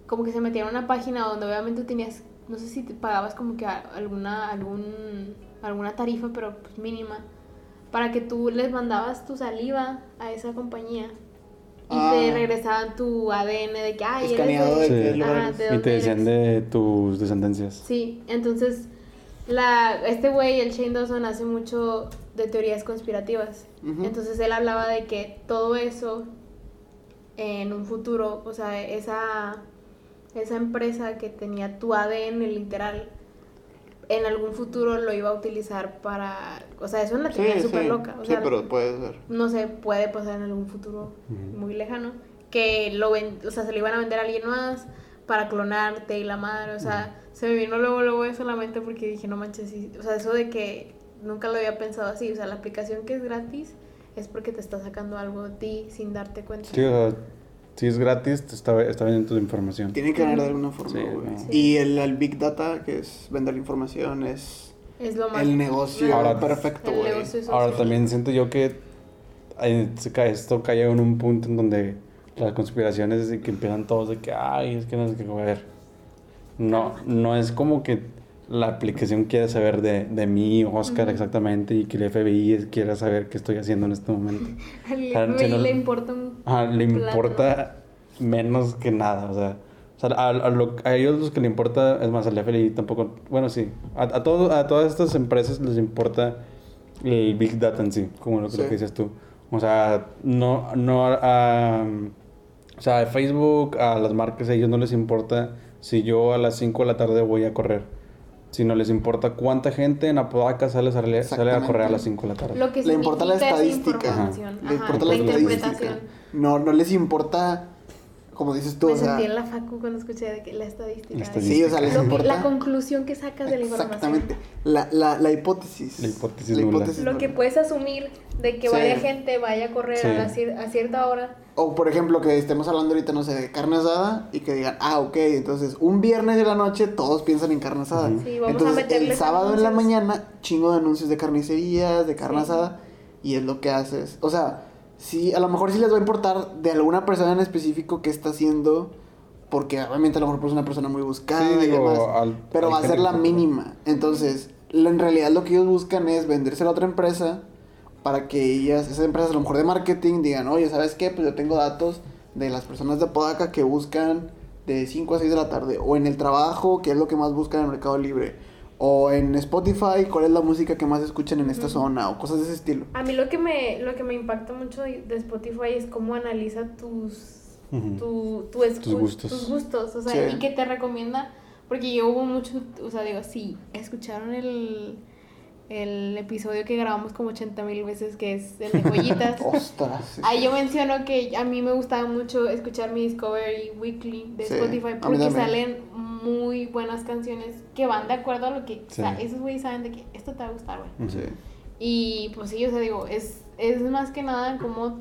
S1: como que se metían a una página donde obviamente tenías... No sé si te pagabas como que alguna, algún, alguna tarifa, pero pues mínima para que tú les mandabas tu saliva a esa compañía y
S3: Ah.
S1: te regresaban tu ADN de que, ay, eres
S3: Escaneado
S1: de...
S3: de
S2: Sí.
S1: Ajá,
S3: eres.
S1: de
S2: Y te decían
S1: eres.
S2: de tus descendencias.
S1: Sí, entonces la, este güey, el Shane Dawson, hace mucho de teorías conspirativas.
S3: Ujú.
S1: Entonces él hablaba de que todo eso en un futuro, o sea, esa, esa empresa que tenía tu ADN literal, en algún futuro lo iba a utilizar para... O sea, es una teoría
S3: sí.
S1: súper loca. O
S3: sí,
S1: sea,
S3: pero puede ser.
S1: no sé, puede pasar en algún futuro muy lejano, que lo ven, o sea, se lo iban a vender a alguien más para clonarte y la madre, o sea, se me vino luego luego eso a la mente porque dije, no manches, sí", o sea, eso de que nunca lo había pensado así, o sea, la aplicación que es gratis es porque te está sacando algo de ti sin darte cuenta.
S2: Sí, o sea, si es gratis, te está, está vendiendo tu información.
S3: Tiene que ganar de alguna forma,
S2: Sí,
S3: güey.
S2: no.
S1: Sí.
S3: Y el, el Big Data, que es vender información, es
S1: Es lo más
S3: el negocio
S2: Ahora-
S3: perfecto, güey.
S2: Ahora
S1: así.
S2: también siento yo que esto cae en un punto en donde las conspiraciones de que empiezan todos de que, ay, es que no sé qué, a ver. No, no es como que la aplicación quiera saber de, de mí, Oscar, exactamente, y que el FBI quiera saber qué estoy haciendo en este momento.
S1: Al
S2: sea, si
S1: güey
S2: no-
S1: le importa un
S2: Ah, le importa menos que nada, o sea, sea, a, a lo- a ellos los que le importa, es más, al FLI tampoco, bueno, sí, a, a, todo, a todas estas empresas les importa el Big Data en sí, como lo, que- lo
S3: Sí.
S2: que dices tú. O sea, no, no, a, o sea, a Facebook, a las marcas, a ellos no les importa si yo a las 5 de la tarde voy a correr, sino les importa cuánta gente en Apodaca sale, a salir- sale a correr a las 5 de la tarde.
S1: Lo que
S3: Le importa la estadística.
S1: información.
S3: Le
S1: Ajá,
S3: importa
S1: la,
S3: la, estadística.
S1: interpretación.
S3: No, no les importa, como dices tú,
S1: Me
S3: o sea.
S1: sentí en la facu cuando escuché de que la estadística.
S2: La
S1: es-
S2: estadística.
S3: Sí, o sea, les
S1: Lo que-
S3: importa.
S1: la conclusión que sacas de la información.
S3: Exactamente. La, la, la hipótesis.
S2: La hipótesis nula.
S1: Lo que puedes asumir de que
S3: Sí.
S1: vaya gente, vaya a correr
S2: Sí.
S1: a, la cier- a cierta hora.
S3: O por ejemplo, que estemos hablando ahorita, no sé, de carne asada y que digan, ah, ok, entonces un viernes de la noche todos piensan en carne asada.
S2: Ujú.
S1: Sí, vamos a
S3: entonces el
S1: meterles
S3: sábado en la
S1: anuncios.
S3: mañana, chingo de anuncios de carnicerías, de carne
S1: Sí.
S3: asada, y es lo que haces. O sea, sí, a lo mejor sí les va a importar de alguna persona en específico que está haciendo, porque obviamente a lo mejor pues, es una persona muy buscada
S2: Sí,
S3: y
S2: digo,
S3: demás,
S2: al-
S3: pero va a ser la mínima. Entonces, lo- en realidad lo que ellos buscan es vendérselo a otra empresa para que ellas, esas empresas a lo mejor de marketing, digan, oye, ¿sabes qué? Pues yo tengo datos de las personas de Podaca que buscan de 5 a 6 de la tarde, o en el trabajo, que es lo que más buscan en el Mercado Libre, o en Spotify, cuál es la música que más escuchan en esta
S1: Ujú.
S3: zona, o cosas de ese estilo.
S1: A mí lo que me, lo que me impacta mucho de Spotify es cómo analiza tus,
S2: Ujú.
S1: tu, tu
S2: Tus gustos.
S1: tus gustos, o sea,
S3: Sí.
S1: y que te recomienda, porque yo hubo mucho, o sea, digo, sí, escucharon el, el episodio que grabamos como 80 mil veces, que es el de joyitas.
S3: Ostras. sí,
S1: Ahí yo menciono que a mí me gustaba mucho escuchar mi Discovery Weekly de
S3: Sí,
S1: Spotify porque salen muy buenas canciones que van de acuerdo a lo que, o sea, esos güeyes saben de que esto te va a gustar, güey.
S3: Sí.
S1: Y pues sí, o sea, digo, es, es más que nada cómo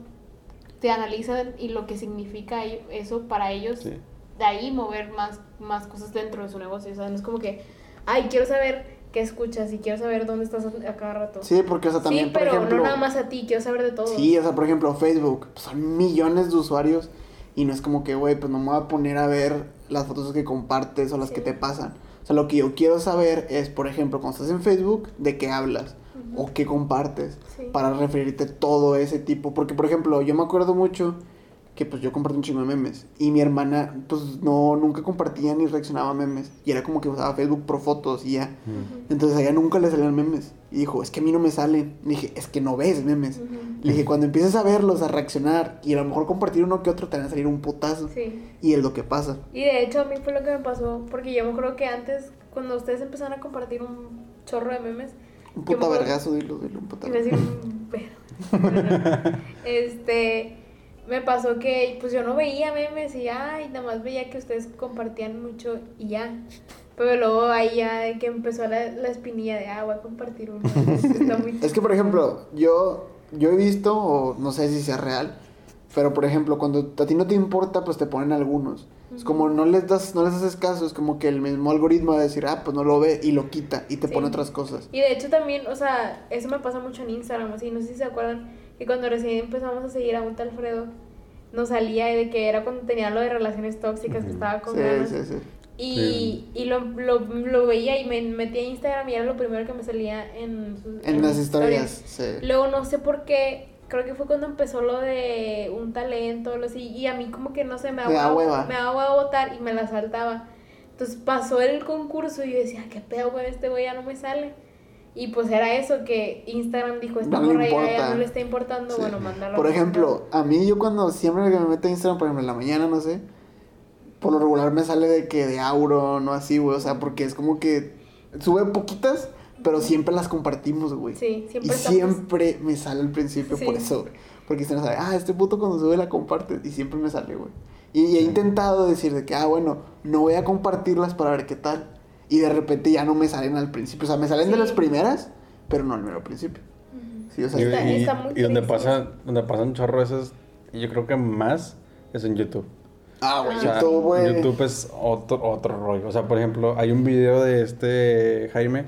S1: te analizan y lo que significa eso para ellos.
S2: Sí.
S1: De ahí mover más, más cosas dentro de su negocio. O sea, no es como que, ay, quiero saber qué escuchas y quiero saber dónde estás a, a cada rato.
S3: Sí, porque, o sea, también,
S1: Sí,
S3: por
S1: pero
S3: ejemplo...
S1: no nada más a ti, quiero saber de todo.
S3: Sí, o sea, por ejemplo, Facebook, pues, son millones de usuarios y no es como que, güey, pues no me voy a poner a ver las fotos que compartes o las
S1: Sí.
S3: que te pasan. O sea, lo que yo quiero saber es, por ejemplo, cuando estás en Facebook, de qué hablas o qué compartes
S1: Sí.
S3: para referirte todo ese tipo. Porque, por ejemplo, yo me acuerdo mucho que pues yo compartí un chingo de memes y mi hermana pues no, nunca compartía ni reaccionaba a memes y era como que usaba Facebook por fotos y ya. Entonces a ella nunca le salían memes. Y dijo, es que a mí no me salen. Le dije, es que no ves memes. Le dije, cuando empieces a verlos, a reaccionar y a lo mejor compartir uno que otro, te van a salir un putazo.
S1: Sí.
S3: Y es lo que pasa.
S1: Y de hecho a mí fue lo que me pasó, porque yo me acuerdo que antes, cuando ustedes empezaron a compartir un chorro de memes,
S3: Un puta vergazo, dilo, dilo, un puta
S1: perro. este, me pasó que pues yo no veía memes y ay, nada más veía que ustedes compartían mucho y ya. Pero luego ahí ya que empezó la, la espinilla de ah, voy a compartir uno. Está muy
S3: Es que, por ejemplo, yo, yo he visto, o no sé si sea real, pero por ejemplo, cuando a ti no te importa, pues te ponen algunos. Es como no les das, no les haces caso, es como que el mismo algoritmo va a decir, ah, pues no lo ve y lo quita y te
S1: Sí.
S3: pone otras cosas.
S1: Y de hecho también, o sea, eso me pasa mucho en Instagram, así, no sé si se acuerdan, que cuando recién empezamos a seguir a un tal Alfredo, nos salía de que era cuando tenía lo de relaciones tóxicas, que estaba con
S3: Sí,
S1: ganas.
S3: sí, sí.
S1: Y, y lo, lo, lo veía y me metí a Instagram y era lo primero que me salía en, sus-
S3: En las
S1: sus
S3: historias, sí.
S1: Luego no sé por qué, creo que fue cuando empezó lo de un talento, lo así, y a mí como que no sé, me daba
S3: hueva.
S1: me daba votar y me la saltaba. Entonces pasó el concurso y yo decía, qué pedo, güey, este güey ya no me sale. Y pues era eso, que Instagram dijo, esta
S3: No
S1: morra ya- ya
S3: importa.
S1: no le está importando,
S3: Sí.
S1: bueno, mandarlo.
S3: Por ejemplo, a mí yo cuando siempre que me meto a Instagram, por ejemplo, en la mañana, no sé, por lo regular me sale de que de Auron o así, güey, o sea, porque es como que sube poquitas, pero siempre las compartimos, güey.
S1: Sí,
S3: y
S1: siempre estamos-
S3: siempre me sale al principio
S1: Sí.
S3: por eso, güey. Porque se nos sabe, ah, este puto cuando sube la comparte, y siempre me sale, güey. Y, y he intentado decir de que, ah, bueno, no voy a compartirlas para ver qué tal. Y de repente ya no me salen al principio, o sea, me salen de
S1: Sí.
S3: las primeras, pero no al mero principio.
S1: Ujú.
S3: Sí, o sea,
S2: Y,
S1: Está-
S2: y-
S1: está muy
S2: y donde pasa, donde pasan un chorro esas, yo creo que más es en YouTube.
S3: ah, güey,
S2: O sea,
S3: YouTube, güey.
S2: YouTube es otro, otro rollo. O sea, por ejemplo, hay un video de este Jaime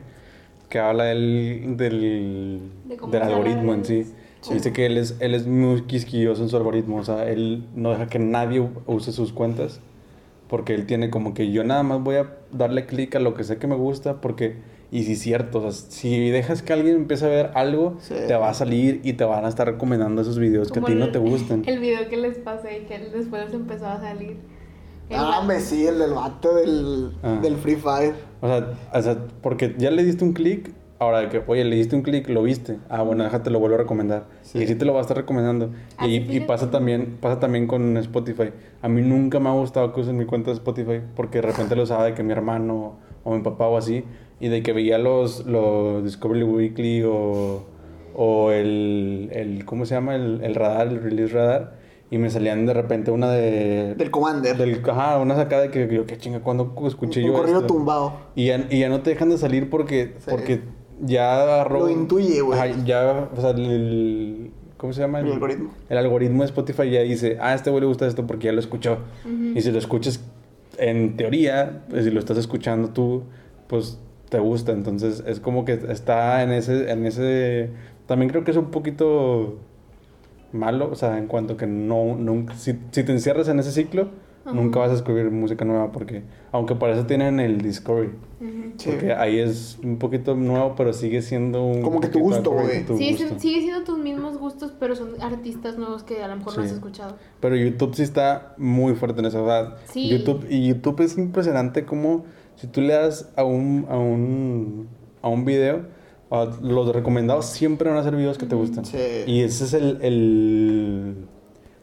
S2: que habla él del,
S1: De
S2: del algoritmo en sí. Y Dice que él es, él es muy quisquilloso en su algoritmo. O sea, él no deja que nadie use sus cuentas. Porque él tiene como que yo nada más voy a darle clic a lo que sé que me gusta. Porque, y si es cierto, o sea, si dejas que alguien empiece a ver algo,
S3: Sí.
S2: te va a salir y te van a estar recomendando esos videos que a ti no te gustan.
S1: El video que les pasé y que después les empezó a salir. El
S3: Ah,
S1: vato-
S3: hombre, sí, el del vato del,
S2: Ah.
S3: del Free Fire.
S2: O sea, o sea, porque ya le diste un clic, ahora de que, oye, le diste un clic, lo viste. Ah, bueno, déjate, lo vuelvo a recomendar.
S3: Sí.
S2: Y así te lo va a estar recomendando. Y,
S1: sí,
S2: y pasa también, pasa también con Spotify. A mí nunca me ha gustado que usen mi cuenta de Spotify porque de repente lo usaba de que mi hermano o mi papá o así. Y de que veía los, los Discovery Weekly o, o el, el, ¿cómo se llama? El, el radar, el release radar. Y me salían de repente una de...
S3: Del Commander.
S2: Del, ajá, una sacada de que yo, qué chinga, ¿cuándo escuché
S3: un
S2: yo
S3: corrido
S2: esto?
S3: tumbado.
S2: Y ya, y ya no te dejan de salir porque,
S3: Sí.
S2: porque ya agarró...
S3: Lo intuye, güey.
S2: Ya, o sea, el, ¿Cómo se llama?
S3: El algoritmo.
S2: El algoritmo de Spotify ya dice, ah, a este güey le gusta esto porque ya lo escuchó. Y si lo escuchas, en teoría, pues, si lo estás escuchando tú, pues te gusta. Entonces es como que está en ese... En ese también creo que es un poquito malo, o sea, en cuanto que no, nunca, si, si te encierras en ese ciclo,
S1: Ajá.
S2: nunca vas a descubrir música nueva porque, aunque para eso tienen el Discovery.
S3: Sí.
S2: porque ahí es un poquito nuevo, pero sigue siendo un
S3: Como que tu gusto, güey.
S1: Sigue,
S2: gusto.
S1: siendo- sigue siendo tus mismos gustos, pero son artistas nuevos que a lo mejor no
S2: Sí.
S1: has escuchado.
S2: Pero YouTube sí está muy fuerte en o sea,
S1: Sí.
S2: YouTube, y YouTube es impresionante como si tú le das a un, a un, a un video, a los recomendados siempre van a ser videos que te gustan.
S3: Sí.
S2: Y ese es el, el,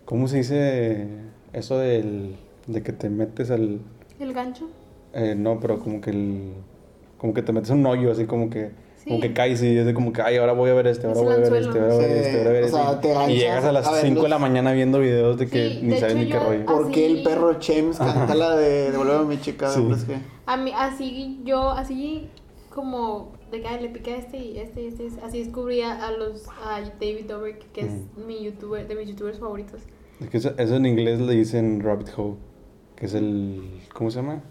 S2: ¿cómo se dice eso del, de que te metes al,
S1: ¿El gancho?
S2: eh, no, pero como que el, como que te metes un hoyo, así como que,
S1: Sí.
S2: como que caes y es de como que, ay, ahora voy a ver este, ahora
S1: Es
S2: voy a ver este, ahora voy a ver este, ahora voy a ver
S3: o
S2: este.
S3: sea, te
S2: y llegas a las
S3: a
S2: 5 de la mañana viendo videos de que
S1: Sí,
S2: ni
S1: de
S2: sabes
S1: hecho
S2: ni qué
S1: yo-
S2: rollo.
S3: ¿Por qué el perro James canta la de Devuélveme a mi chica?
S2: Sí.
S3: Hombres G?
S1: A mí, así yo, así como de que ay, le piqué a este y este y este, así descubría a los, a David Dobrik, que es mi youtuber, de mis youtubers favoritos.
S2: Es que eso, eso en inglés le dicen rabbit hole, que es el, ¿cómo se llama?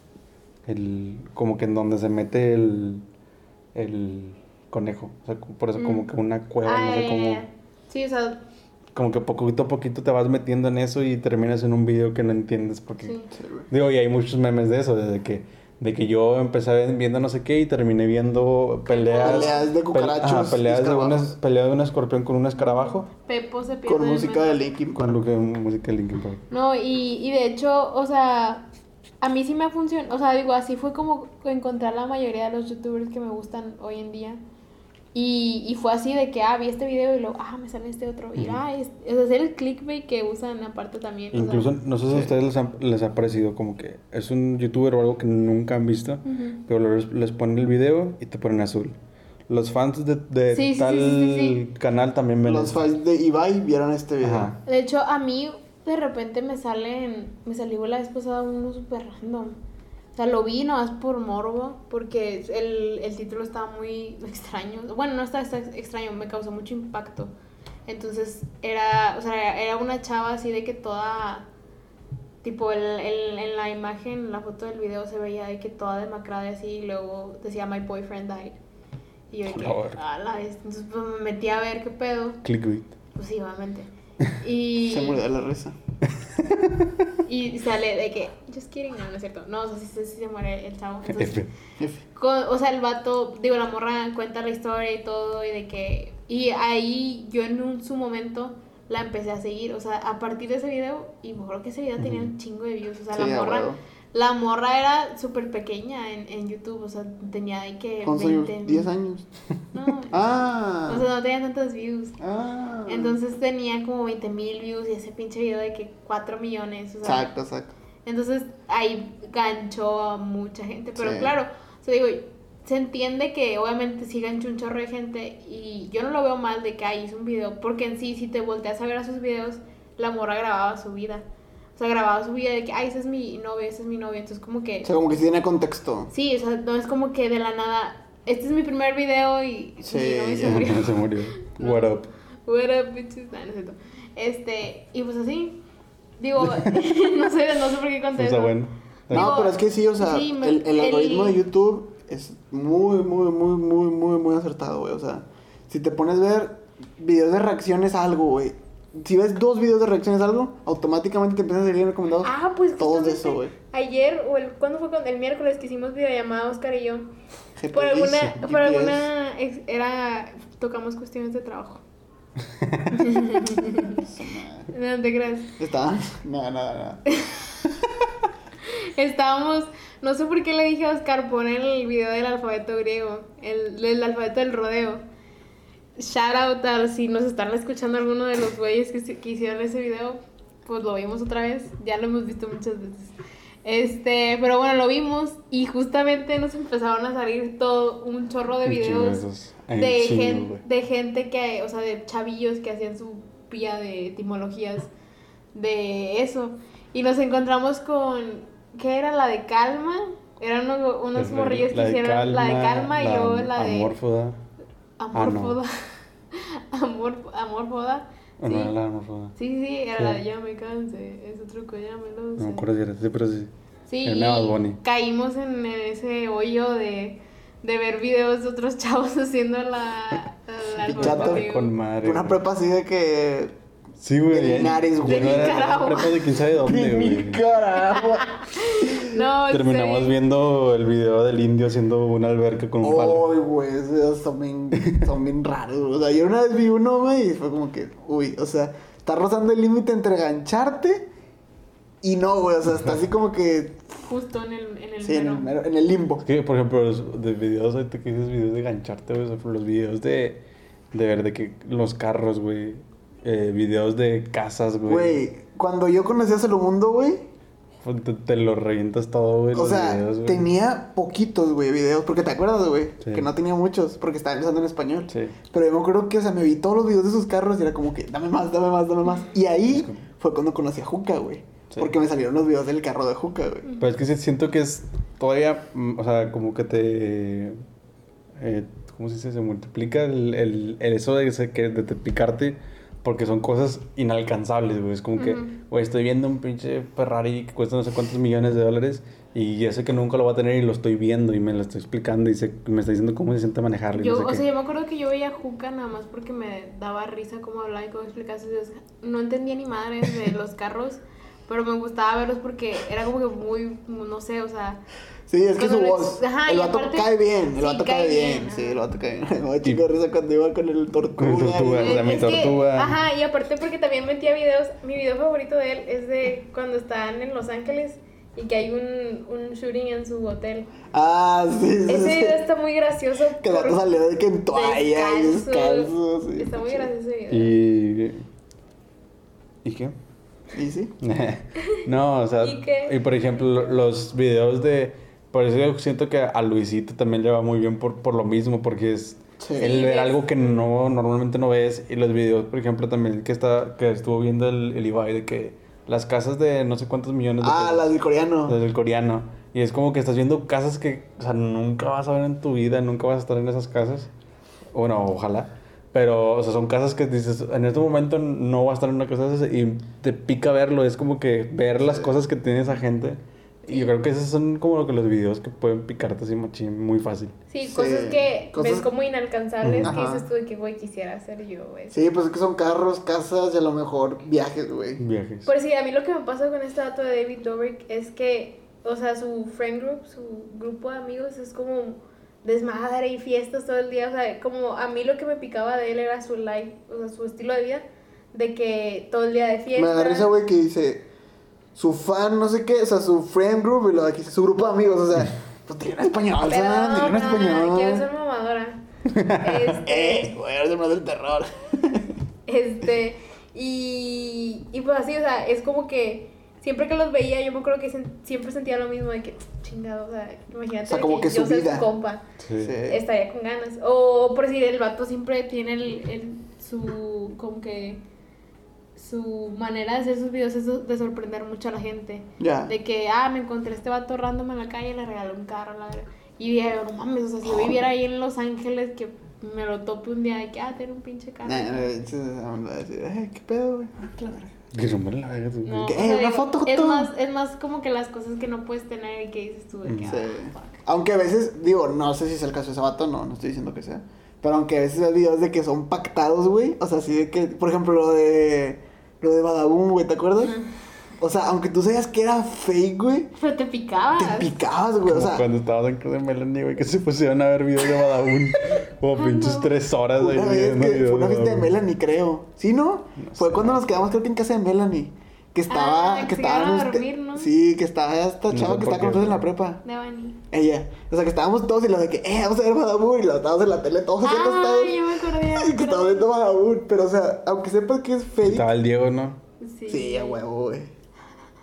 S2: El, como que en donde se mete el, el conejo. O sea, por eso como
S1: Mm.
S2: que una cueva,
S1: Ah,
S2: no sé
S1: ya,
S2: cómo.
S1: Sí, o sea,
S2: Como que poquito a poquito te vas metiendo en eso y terminas en un video que no entiendes porque...
S1: sí.
S2: Digo, y hay muchos memes de eso, desde que, de que yo empecé viendo no sé qué y terminé viendo peleas...
S3: Peleas de cucarachos
S2: ajá, peleas, de un,
S3: escarabajos.
S2: pelea de un escorpión con un escarabajo.
S1: Pepo se pierde.
S3: Con música de Linkin
S2: Con
S3: Park.
S2: lo que música de Linkin Park.
S1: No, y, y de hecho, o sea, a mí sí me ha funcionado, o sea, digo, así fue como encontrar la mayoría de los youtubers que me gustan hoy en día. Y, y fue así de que, ah, vi este video y luego, ah, me sale este otro. Y,
S2: Ujú.
S1: ah, es, es hacer el clickbait que usan aparte también. o sea.
S2: Incluso, no sé si a ustedes les ha, les ha parecido como que es un youtuber o algo que nunca han visto,
S1: Ujú.
S2: pero les, les ponen el video y te ponen azul. Los fans de, de
S1: Sí, sí, sí,
S2: tal
S1: sí, sí,
S2: canal también ven
S3: Los fans de Ibai vieron este video.
S2: Ajá.
S1: De hecho, a mí de repente me salen, me salió la vez pasada uno súper random. O sea, lo vi nomás por morbo, porque el, el título estaba muy extraño. Bueno, no estaba está extraño, me causó mucho impacto. Entonces, era, o sea, era una chava así de que toda, tipo, el, el- en la imagen, en la foto del video se veía de que toda demacrada y así, y luego decía, my boyfriend died. Y yo de que.
S2: "A la
S1: vez". Entonces, pues me metí a ver qué pedo.
S2: Clickbait.
S1: Pues sí, obviamente. Y,
S3: Se murió de la risa.
S1: y sale de que, just kidding, no, no es cierto. No, o sea, sí, sí, sí se muere el chavo. Entonces,
S2: F.
S3: F.
S1: con- o sea, el vato, digo, la morra cuenta la historia y todo, y de que. Y ahí yo en un, su momento la empecé a seguir. O sea, a partir de ese video, y me acuerdo que ese video tenía un chingo de views. O sea,
S3: Sí,
S1: la morra. La morra era súper pequeña en, en YouTube, o sea, tenía de que.
S3: ¿Cuántos años?
S1: 20,
S3: 10 años.
S1: No,
S3: Ah.
S1: o sea, no tenía tantos views.
S3: ah.
S1: Entonces tenía como 20 mil views y ese pinche video de que 4 millones. O sea,
S3: Exacto, exacto.
S1: entonces ahí ganchó a mucha gente. Pero
S3: Sí.
S1: claro, o sea, digo, se entiende que obviamente sí ganchó un chorro de gente y yo no lo veo mal de que ahí hizo un video. Porque en sí, si te volteas a ver a sus videos, la morra grababa su vida. O sea, grababa su vida de que, ay, ese es mi novio, ese es mi novio. Entonces como que...
S3: O sea, como que sí tiene contexto.
S1: Sí, o sea, no es como que de la nada, este es mi primer video y
S3: Sí,
S1: mi novio se murió.
S2: se murió. What up?
S1: What up, bitches? Nah, no es cierto. Este, y pues así. Digo, no sé, no sé por qué conté
S2: Está
S1: eso.
S2: bueno.
S3: No,
S1: Digo,
S3: pero es que sí, o sea,
S1: sí, me-
S3: el, el
S1: el-
S3: algoritmo de YouTube es muy, muy, muy, muy, muy, muy acertado, güey. O sea, si te pones a ver videos de reacciones a algo, güey. Si ves dos videos de reacciones a algo, automáticamente te empiezan a salir recomendados
S1: Ah, pues
S3: todos de eso, güey.
S1: Ayer, o el, ¿cuándo fue? El miércoles que hicimos videollamada, Oscar y yo.
S3: GPS,
S1: Por alguna, por alguna, era, tocamos cuestiones de trabajo. No te creas.
S3: ¿Está? Nada, nada, nada.
S1: Estábamos, no sé por qué le dije a Oscar poner el video del alfabeto griego, el, el alfabeto del rodeo. Shout out a si nos están escuchando alguno de los güeyes que, que hicieron ese video, pues lo vimos otra vez, ya lo hemos visto muchas veces. Este, pero bueno, lo vimos y justamente nos empezaron a salir todo un chorro de videos de, gen- de gente que, o sea, de chavillos que hacían su pía de etimologías de eso. Y nos encontramos con, ¿qué era? La de calma. Eran unos, unos morrillos que hicieron la de calma y
S2: la
S1: luego la de
S2: Amórfoda.
S1: Amorfoda. Amor, amorfoda.
S2: ¿O
S1: Sí.
S2: no era la amórfoda?
S1: sí, sí, sí, era
S2: Sí.
S1: la de ya me canse, ese truco ya me lo
S2: No
S1: sé.
S2: me acuerdo si era sí, pero sí.
S1: Sí, y caímos en ese hoyo de, de ver videos de otros chavos haciendo la, la griego.
S2: Con madre.
S3: Una prepa así de que.
S2: Sí, güey.
S3: de Linares, güey.
S2: era
S1: Nicaragua.
S2: prepa de quién sabe dónde, güey.
S3: carajo.
S1: No,
S2: Terminamos viendo el video del indio haciendo una alberca con un palo.
S3: Ay, güey, esos videos son bien, son bien raros, güey. O sea, yo una vez vi uno, güey, y fue como que, uy, o sea, está rozando el límite entre gancharte y no, güey. O sea, está así como que,
S1: Justo en el, en el
S3: sí, en el,
S1: mero.
S3: mero- en el limbo.
S2: Es que, por ejemplo, los de videos, ahorita que dices videos de gancharte, güey, o sea, los videos de, de ver de que los carros, güey, eh, videos de casas, güey,
S3: Güey, cuando yo conocí a Salomundo, güey,
S2: pues, te, te lo revientas todo, güey,
S3: o
S2: los
S3: sea,
S2: videos, güey.
S3: tenía poquitos, güey, videos. Porque te acuerdas, güey,
S2: Sí.
S3: que no tenía muchos, porque estaba empezando en español.
S2: Sí.
S3: Pero yo me acuerdo que, o sea, me vi todos los videos de sus carros y era como que, dame más, dame más, dame más. Y ahí
S2: como-
S3: fue cuando conocí a Juca, güey.
S2: Sí.
S3: Porque me salieron los videos del carro de Juca, güey.
S2: Pero es que sí siento que es todavía, mm, o sea, como que te... Eh, ¿Cómo se dice? Se multiplica el, el, el eso de, que, de te picarte porque son cosas inalcanzables, güey. Es como que,
S1: Ujú.
S2: güey, estoy viendo un pinche Ferrari que cuesta no sé cuántos millones de dólares y ya sé que nunca lo va a tener y lo estoy viendo y me lo estoy explicando y se- me está diciendo cómo se siente manejarlo
S1: Yo,
S2: no sé
S1: o
S2: qué.
S1: sea, yo me acuerdo que yo veía a Juca nada más porque me daba risa cómo hablaba y cómo explicaba. No entendía ni madres de los carros, pero me gustaba verlos porque era como que muy, no sé, o sea...
S3: Sí, es que su voz.
S1: Ajá,
S3: el
S1: y
S3: vato
S1: aparte-
S3: cae bien, el
S1: sí,
S3: vato cae,
S1: cae
S3: bien.
S1: bien,
S3: Sí, el vato cae bien. Me da chica risa cuando iba con el tortuga.
S2: Con el tortuga,
S3: y-
S2: o sea, mi
S1: que-
S2: tortuga.
S1: ajá, y aparte porque también metía videos, mi video favorito de él es de cuando están en Los Ángeles y que hay un, un shooting en su hotel.
S3: Ah, sí, sí.
S1: Ese
S3: sí.
S1: video está muy gracioso.
S3: Que el vato
S1: por-
S3: salió de que en toalla y
S1: descalzo.
S3: Sí,
S1: Está muy gracioso ese video.
S2: Y... ¿Y qué?
S3: ¿Y sí?
S2: no, o sea,
S1: ¿Y qué?
S2: por ejemplo, los videos de... Por eso yo siento que a Luisito también le va muy bien por, por lo mismo, porque es
S3: Sí.
S2: el ver algo que no normalmente no ves y los videos, por ejemplo, también que está que estuvo viendo el, el Ibai de que las casas de no sé cuántos millones de
S3: Ah,
S2: pesos,
S3: las del coreano.
S2: las del coreano y es como que estás viendo casas que, o sea, nunca vas a ver en tu vida, nunca vas a estar en esas casas. Bueno, ojalá. Pero, o sea, son casas que dices, en este momento no va a estar en una casa de esas y te pica verlo. Es como que ver las cosas que tiene esa gente. Y yo creo que esos son como lo que los videos que pueden picarte así machín, muy fácil.
S1: Sí,
S3: Sí,
S1: cosas que
S3: cosas-
S1: ves como inalcanzables que
S3: Ajá.
S1: dices tú de que, güey, quisiera hacer yo, güey.
S3: Sí, pues es que son carros, casas y a lo mejor viajes, güey.
S2: Viajes.
S1: Por sí, a mí lo que me pasa con este dato de David Dobrik es que, o sea, su friend group, su grupo de amigos es como desmadre y fiestas todo el día. O sea, como a mí lo que me picaba de él era su life, o sea, su estilo de vida, de que todo el día de fiesta.
S3: Me da risa, güey, que dice su fan, no sé qué, o sea, su friend group y lo de aquí su grupo de amigos, o sea, pues tiene un español, ¿sabes? Tiene un
S1: no,
S3: español.
S1: quiero ser mamadora.
S3: Eh,
S1: Este,
S3: güey, eres el más del terror.
S1: este, y, y pues así, o sea, es como que siempre que los veía, yo me acuerdo que siempre sentía lo mismo de que, chingado, o sea, imagínate
S3: O sea, como que
S1: yo
S3: su
S1: ser
S3: vida.
S1: su compa.
S2: Sí.
S3: Sí.
S1: estaría con ganas. O por decir, el vato siempre tiene el, el- su, como que, su manera de hacer sus videos es de sorprender mucho a la gente.
S3: Ya.
S1: De que, ah, me encontré este vato random en la calle y le regalé un carro, la verdad. Y dije, no mames, o sea, si yo viviera ahí en Los Ángeles, que me lo tope un día de que, ah, tener un pinche carro.
S3: Nah, a decir, "Ay, ¿qué pedo, güey? Ah, que la verga".
S2: Que rompe la verga, tú,
S1: No, o sea,
S3: ¿Una
S1: digo,
S3: foto,
S1: es más, es más como que las cosas que no puedes tener y que dices tú de que,
S3: Sí.
S1: ah, fuck.
S3: Aunque a veces, digo, no sé si es el caso de ese vato, no, no estoy diciendo que sea. Pero aunque a veces hay videos de que son pactados, güey. O sea, así de que, por ejemplo, lo de. Lo de Badaboom, güey, ¿te acuerdas? O sea, aunque tú sabías que era fake, güey,
S1: Pero te picabas.
S3: te picabas, güey. O sea,
S2: cuando estabas en Cruz de Melanie, güey, que se pusieron a ver videos de Badabun. Como pinches tres horas ahí
S3: una vez
S2: viendo
S3: que
S2: videos
S3: fue una
S2: de
S3: fiesta de
S2: Badabun.
S3: Melanie, creo. ¿Sí, no?
S2: No
S3: fue
S2: sé.
S3: cuando nos quedamos, creo que en casa de Melanie. Que estaba,
S1: Ah,
S3: que
S1: que
S3: estaba
S1: dormir, ¿no?
S3: Sí, que estaba esta
S2: No
S3: chava
S2: sé
S3: que está con nosotros en la prepa.
S1: De Bani.
S3: Ella. O sea, que estábamos todos y lo de que, eh, vamos a ver Badabun. Y lo estábamos en la tele todos así acostados.
S1: Ay, yo me acordé.
S3: Y que estábamos
S1: acordé.
S3: viendo Badabun. Pero, o sea, aunque sepas que es fake.
S2: Estaba el Diego, ¿no?
S1: Sí,
S3: Sí, a huevo, güey.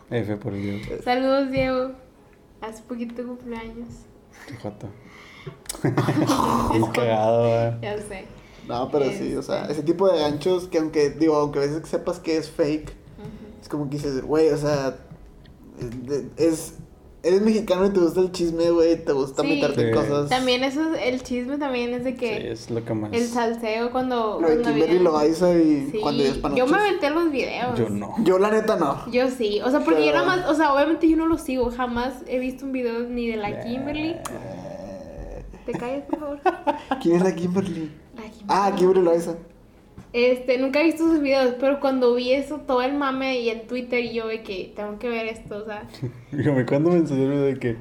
S2: F por el Diego.
S1: Saludos, Diego. Hace poquito cumpleaños.
S2: Jota. Es cagado, güey.
S1: Ya sé.
S3: No, pero sí, o sea, ese tipo de ganchos que aunque, digo, aunque a veces sepas que es fake. Es como que dices, güey, o sea, es, es- eres mexicano y te gusta el chisme, güey, te gusta
S1: Sí.
S3: meterte en
S2: Sí.
S3: cosas.
S1: También eso, es- el chisme también es de
S2: Sí,
S1: que
S2: es lo que más.
S1: el salseo cuando...
S3: Lo de
S1: cuando
S3: Kimberly Loaiza y
S1: Sí,
S3: cuando ellos
S1: yo me aventé los videos.
S2: Yo no.
S3: Yo la neta no.
S1: Yo sí, o sea, porque yo
S3: Pero-
S1: nada más, o sea, obviamente yo no lo sigo, jamás he visto un video ni de la Kimberly.
S3: Eh,
S1: ¿Te calles, por favor?
S3: ¿Quién es la Kimberly?
S1: La Kimberly.
S3: Ah, Kimberly Loaiza.
S1: Este, nunca he visto sus videos, pero cuando vi eso, todo el mame y en Twitter, y yo de que tengo que ver esto, o sea.
S2: Dígame, ¿cuándo me video de que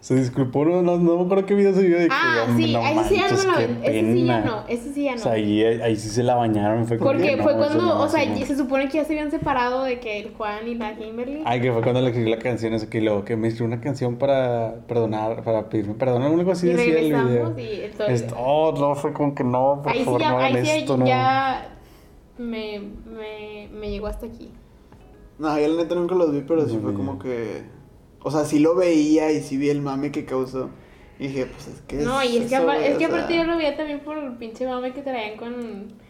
S2: se disculpó? No, no, no me acuerdo qué video se vio de que.
S1: Ah, sí,
S2: no
S1: a ese sí ya no
S2: manches,
S1: ven. Ese sí ya no, ese sí ya
S2: O
S1: no.
S2: sea, ahí, ahí sí se la bañaron. Fue
S1: Porque
S2: que
S1: fue
S2: no, eso
S1: cuando,
S2: no,
S1: o sea,
S2: eso no.
S1: se supone que ya se habían separado de que el Juan y la Kimberly.
S2: Ay, que fue cuando le escribí la canción esa que luego que me escribió una canción para perdonar, para pedirme perdón, algo así
S1: y
S2: decía el video.
S1: y el-
S2: Esto- oh, no, fue como que no, por
S1: Ahí sí
S2: favor,
S1: ya,
S2: no hagan
S1: ahí sí
S2: esto, no.
S1: ya me, me, me llegó hasta aquí.
S3: No, yo la neta nunca los vi, pero sí
S2: No
S3: fue como que. O sea, sí lo veía y sí vi el mame que causó. Y dije, pues es que.
S1: No, y es que,
S3: eso,
S1: apar-
S3: güey,
S1: es que
S3: sea,
S1: aparte yo lo veía también por el pinche mame que traían con...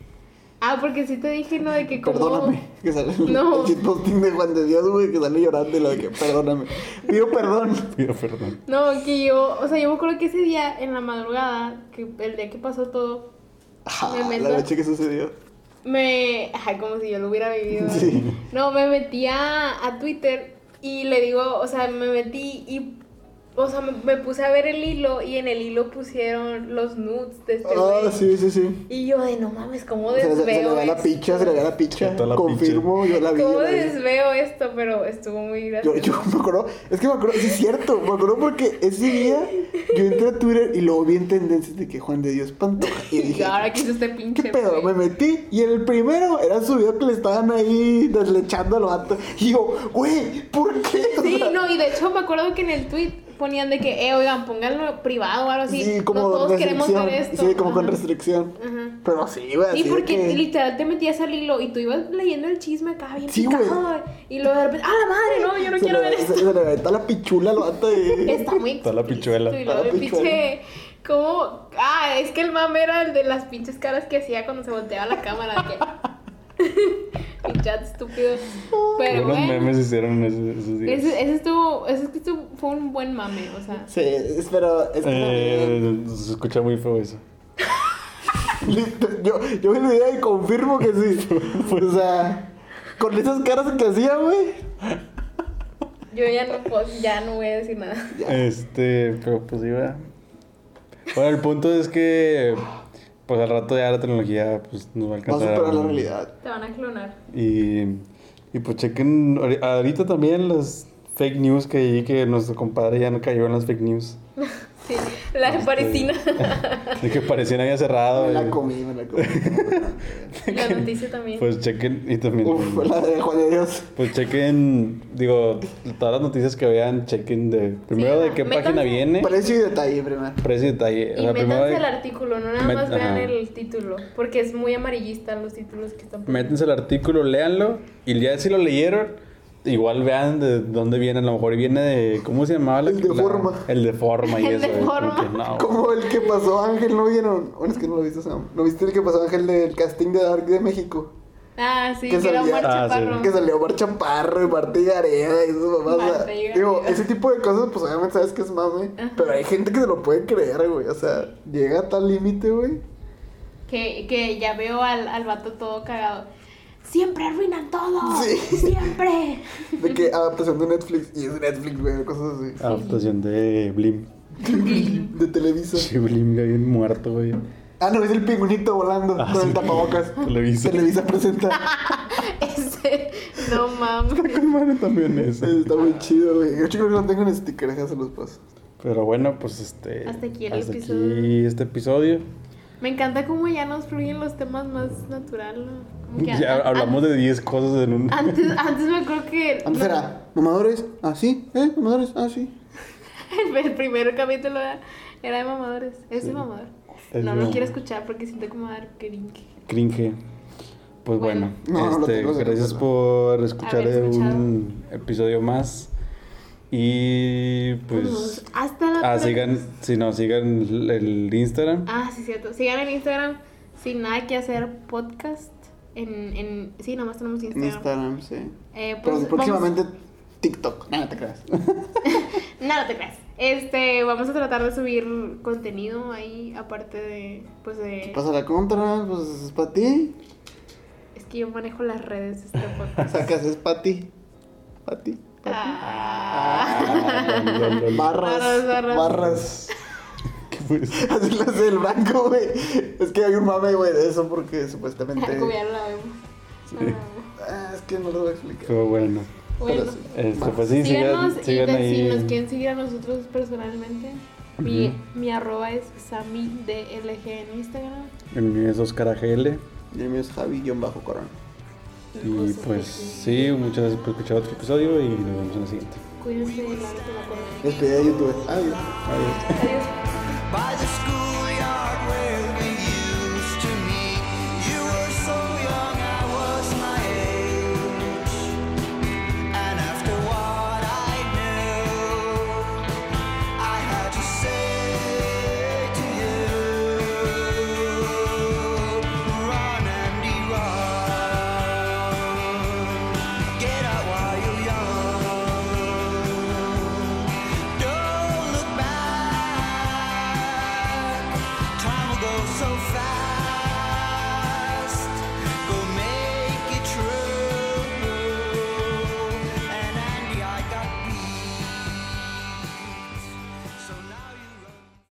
S1: Ah, porque sí te dije, ¿no? De que como...
S3: Perdóname. Que sale el,
S1: No.
S3: el shitposting de Juan de Dios, güey, que sale llorando y lo de que perdóname. Pido perdón.
S2: Pido perdón.
S1: No, que yo, o sea, yo me acuerdo que ese día, en la madrugada, que el día que pasó todo,
S3: Ah,
S1: Me meto-
S3: la noche que sucedió.
S1: Me... Ay, como si yo lo hubiera vivido.
S3: Sí.
S1: No, me metí a, a Twitter y le digo, o sea, me metí y... O sea, me, me puse a ver el hilo y en el hilo pusieron los nudes de este
S3: Ah,
S1: güey.
S3: sí, sí, sí.
S1: Y yo de, no mames, ¿cómo
S3: Se, le- se le
S1: desveo
S3: ve la picha, se le ve la picha.
S2: Se la
S3: Confirmo, yo la vi.
S1: ¿Cómo
S3: la vi.
S1: desveo esto? Pero estuvo muy gracioso.
S3: yo me acuerdo, es que me acuerdo, sí es cierto, me acuerdo porque ese día yo entré a Twitter y luego vi en tendencias de que Juan de Dios Pantoja. Y
S1: Y
S3: dije,
S1: ahora que hizo este pinche.
S3: ¿qué pedo?
S1: güey.
S3: Me metí y en el primero era su video que le estaban ahí deslechando al vato. Y yo, güey, ¿por qué? O
S1: Sí,
S3: sea,
S1: no, y de hecho me acuerdo que en el tweet ponían de que, eh, oigan, pónganlo privado o algo así.
S3: sí, como
S1: no todos queremos ver esto.
S3: Sí, como con restricción.
S1: Ajá.
S3: Pero sí, güey.
S1: Sí, porque
S3: que-
S1: literal te metías al hilo y tú ibas leyendo el chisme acá bien
S3: Sí,
S1: picado.
S3: güey.
S1: Y luego de repente, ¡ah, la madre! No, yo no
S3: se
S1: quiero
S3: le,
S1: ver
S3: se,
S1: esto.
S3: se le aventó la pichula al vato y...
S1: Está muy
S2: Está la pichuela.
S1: Y
S3: Está
S1: luego el pinche. ¿Cómo? Ah, es que el mame era el de las pinches caras que hacía cuando se volteaba la cámara. Que... Pinche estúpido. Pero
S2: Unos
S1: bueno.
S2: memes hicieron esos, esos días.
S1: Ese, ese estuvo, ese es que estuvo- fue un buen mame, o sea.
S3: Sí, es- pero es que también-
S2: Eh, se escucha muy feo eso.
S3: Listo, Yo, yo vi el video y confirmo que sí. O sea, con esas caras que hacía, güey.
S1: Yo ya no puedo, ya no voy a decir nada.
S2: Este, pero pues iba. Bueno, el punto es que pues al rato ya la tecnología pues nos va a
S3: Va a
S2: alcanzar.
S3: superar la realidad.
S1: Te van a clonar.
S2: Y, y pues chequen ahori- ahorita también las fake news que ahí que nuestro compadre ya no cayó en las fake news.
S1: Sí, la
S2: Este,
S1: parisina.
S2: De que parecían había cerrado.
S3: Me la comí, me la comí.
S1: la noticia también.
S2: Pues chequen y también.
S3: Uf, la de Juan de Dios.
S2: Pues chequen, digo, todas las noticias que vean, chequen de primero de qué página viene,
S3: Precio y detalle primero.
S2: precio y detalle. O
S1: y
S2: sea, primero
S1: métanse
S2: de-
S1: el artículo, no nada
S2: Met-
S1: más vean
S2: ajá.
S1: el título. Porque es muy amarillista los títulos que están poniendo.
S2: Métanse el artículo, léanlo y ya si lo leyeron, igual vean de dónde viene, a lo mejor viene de, ¿cómo se llamaba? La,
S3: El de
S2: la-
S3: forma.
S2: El de forma y
S1: El
S2: eso.
S1: de
S2: como
S1: forma.
S2: no,
S3: Como el que pasó Ángel, ¿no vieron? Bueno, es que no lo viste, Sam. ¿No viste el que pasó Ángel del casting de Dark de México?
S1: Ah, sí,
S3: Que
S1: que era
S3: salía-
S1: Omar
S2: Ah, sí.
S1: Chaparro.
S3: Que salió Omar Chaparro y Marta Gareda y sus mamás. o sea. Digo, ese tipo de cosas, pues obviamente sabes que es mame.
S1: Ajá.
S3: Pero hay gente que se lo puede creer, güey. O sea, llega a tal límite, güey.
S1: Que, que ya veo al, al vato todo cagado. Siempre arruinan todo.
S3: Sí.
S1: Siempre.
S3: De que adaptación de Netflix. Y es Netflix, güey. Cosas así.
S2: Adaptación de Blim.
S3: De Televisa.
S2: Sí, Blim ya bien muerto, güey.
S3: Ah, no, es el pingüinito volando
S2: Ah,
S3: con
S2: sí.
S3: el tapabocas.
S2: Televisa.
S3: Televisa presenta.
S1: Ese. No mames.
S2: Con madre también eso.
S3: Está muy chido, güey. Yo creo que no tengo en sticker, déjaselos paso.
S2: Pero bueno, pues este.
S1: Hasta aquí el
S2: hasta
S1: episodio.
S2: aquí este episodio.
S1: Me encanta cómo ya nos fluyen los temas más natural, ¿no? Como que
S2: Ya
S1: an-
S2: hablamos de 10 cosas en un...
S1: Antes, antes me acuerdo que.
S3: Antes era, mamadores, ah, sí, ¿eh? Mamadores, ah, sí.
S1: El primer capítulo era, era de mamadores. Es de mamador.
S2: Es
S1: no, no quiero escuchar porque siento como dar cringe.
S2: Cringe. Pues bueno,
S1: Bueno.
S3: No, no
S2: este,
S3: tengo,
S2: gracias
S3: no.
S2: por escuchar un episodio más. Y pues...
S1: Hasta la
S2: Ah, sigan, si no, sigan el el Instagram.
S1: Ah, sí, cierto. Sigan en Instagram sin nada que hacer podcast. En, en, sí, nomás tenemos
S3: En
S1: Instagram.
S3: Instagram, sí.
S1: Eh,
S3: Pero
S1: pues,
S3: próximamente TikTok. Nada, te creas.
S1: no te creas. Este, vamos a tratar de subir contenido ahí, aparte de, pues de...
S3: Pasa la contra, pues es para ti.
S1: Es que yo manejo las redes de este podcast.
S3: Sacas, es para ti. Para ti.
S1: Ah.
S2: Ah.
S3: Barras.
S1: Barras, barras.
S3: Barras.
S2: ¿Qué fue eso?
S3: Así lo hace el blanco, güey. Es que hay un mame, güey, de eso porque supuestamente.
S1: Como ya no la vemos.
S2: Sí.
S1: Ah.
S3: Es que no lo voy a explicar.
S2: Estuvo bueno.
S1: Bueno,
S3: Pero sí.
S2: Este, pues sí,
S1: síganos
S2: sigan,
S1: y
S2: sigan
S1: de-
S2: ahí.
S1: si nos quieren seguir a nosotros personalmente. Mi, mi arroba es SamiDLG en Instagram.
S2: El mío es Oscar AGL.
S3: Y el mío es Javi-Corona.
S2: Y pues sí, muchas gracias por escuchar otro episodio y nos vemos en el siguiente.
S1: Cuídense, lávense la cola.
S3: Despedida de YouTube. Adiós.
S2: Adiós.
S1: Adiós.
S4: by the school.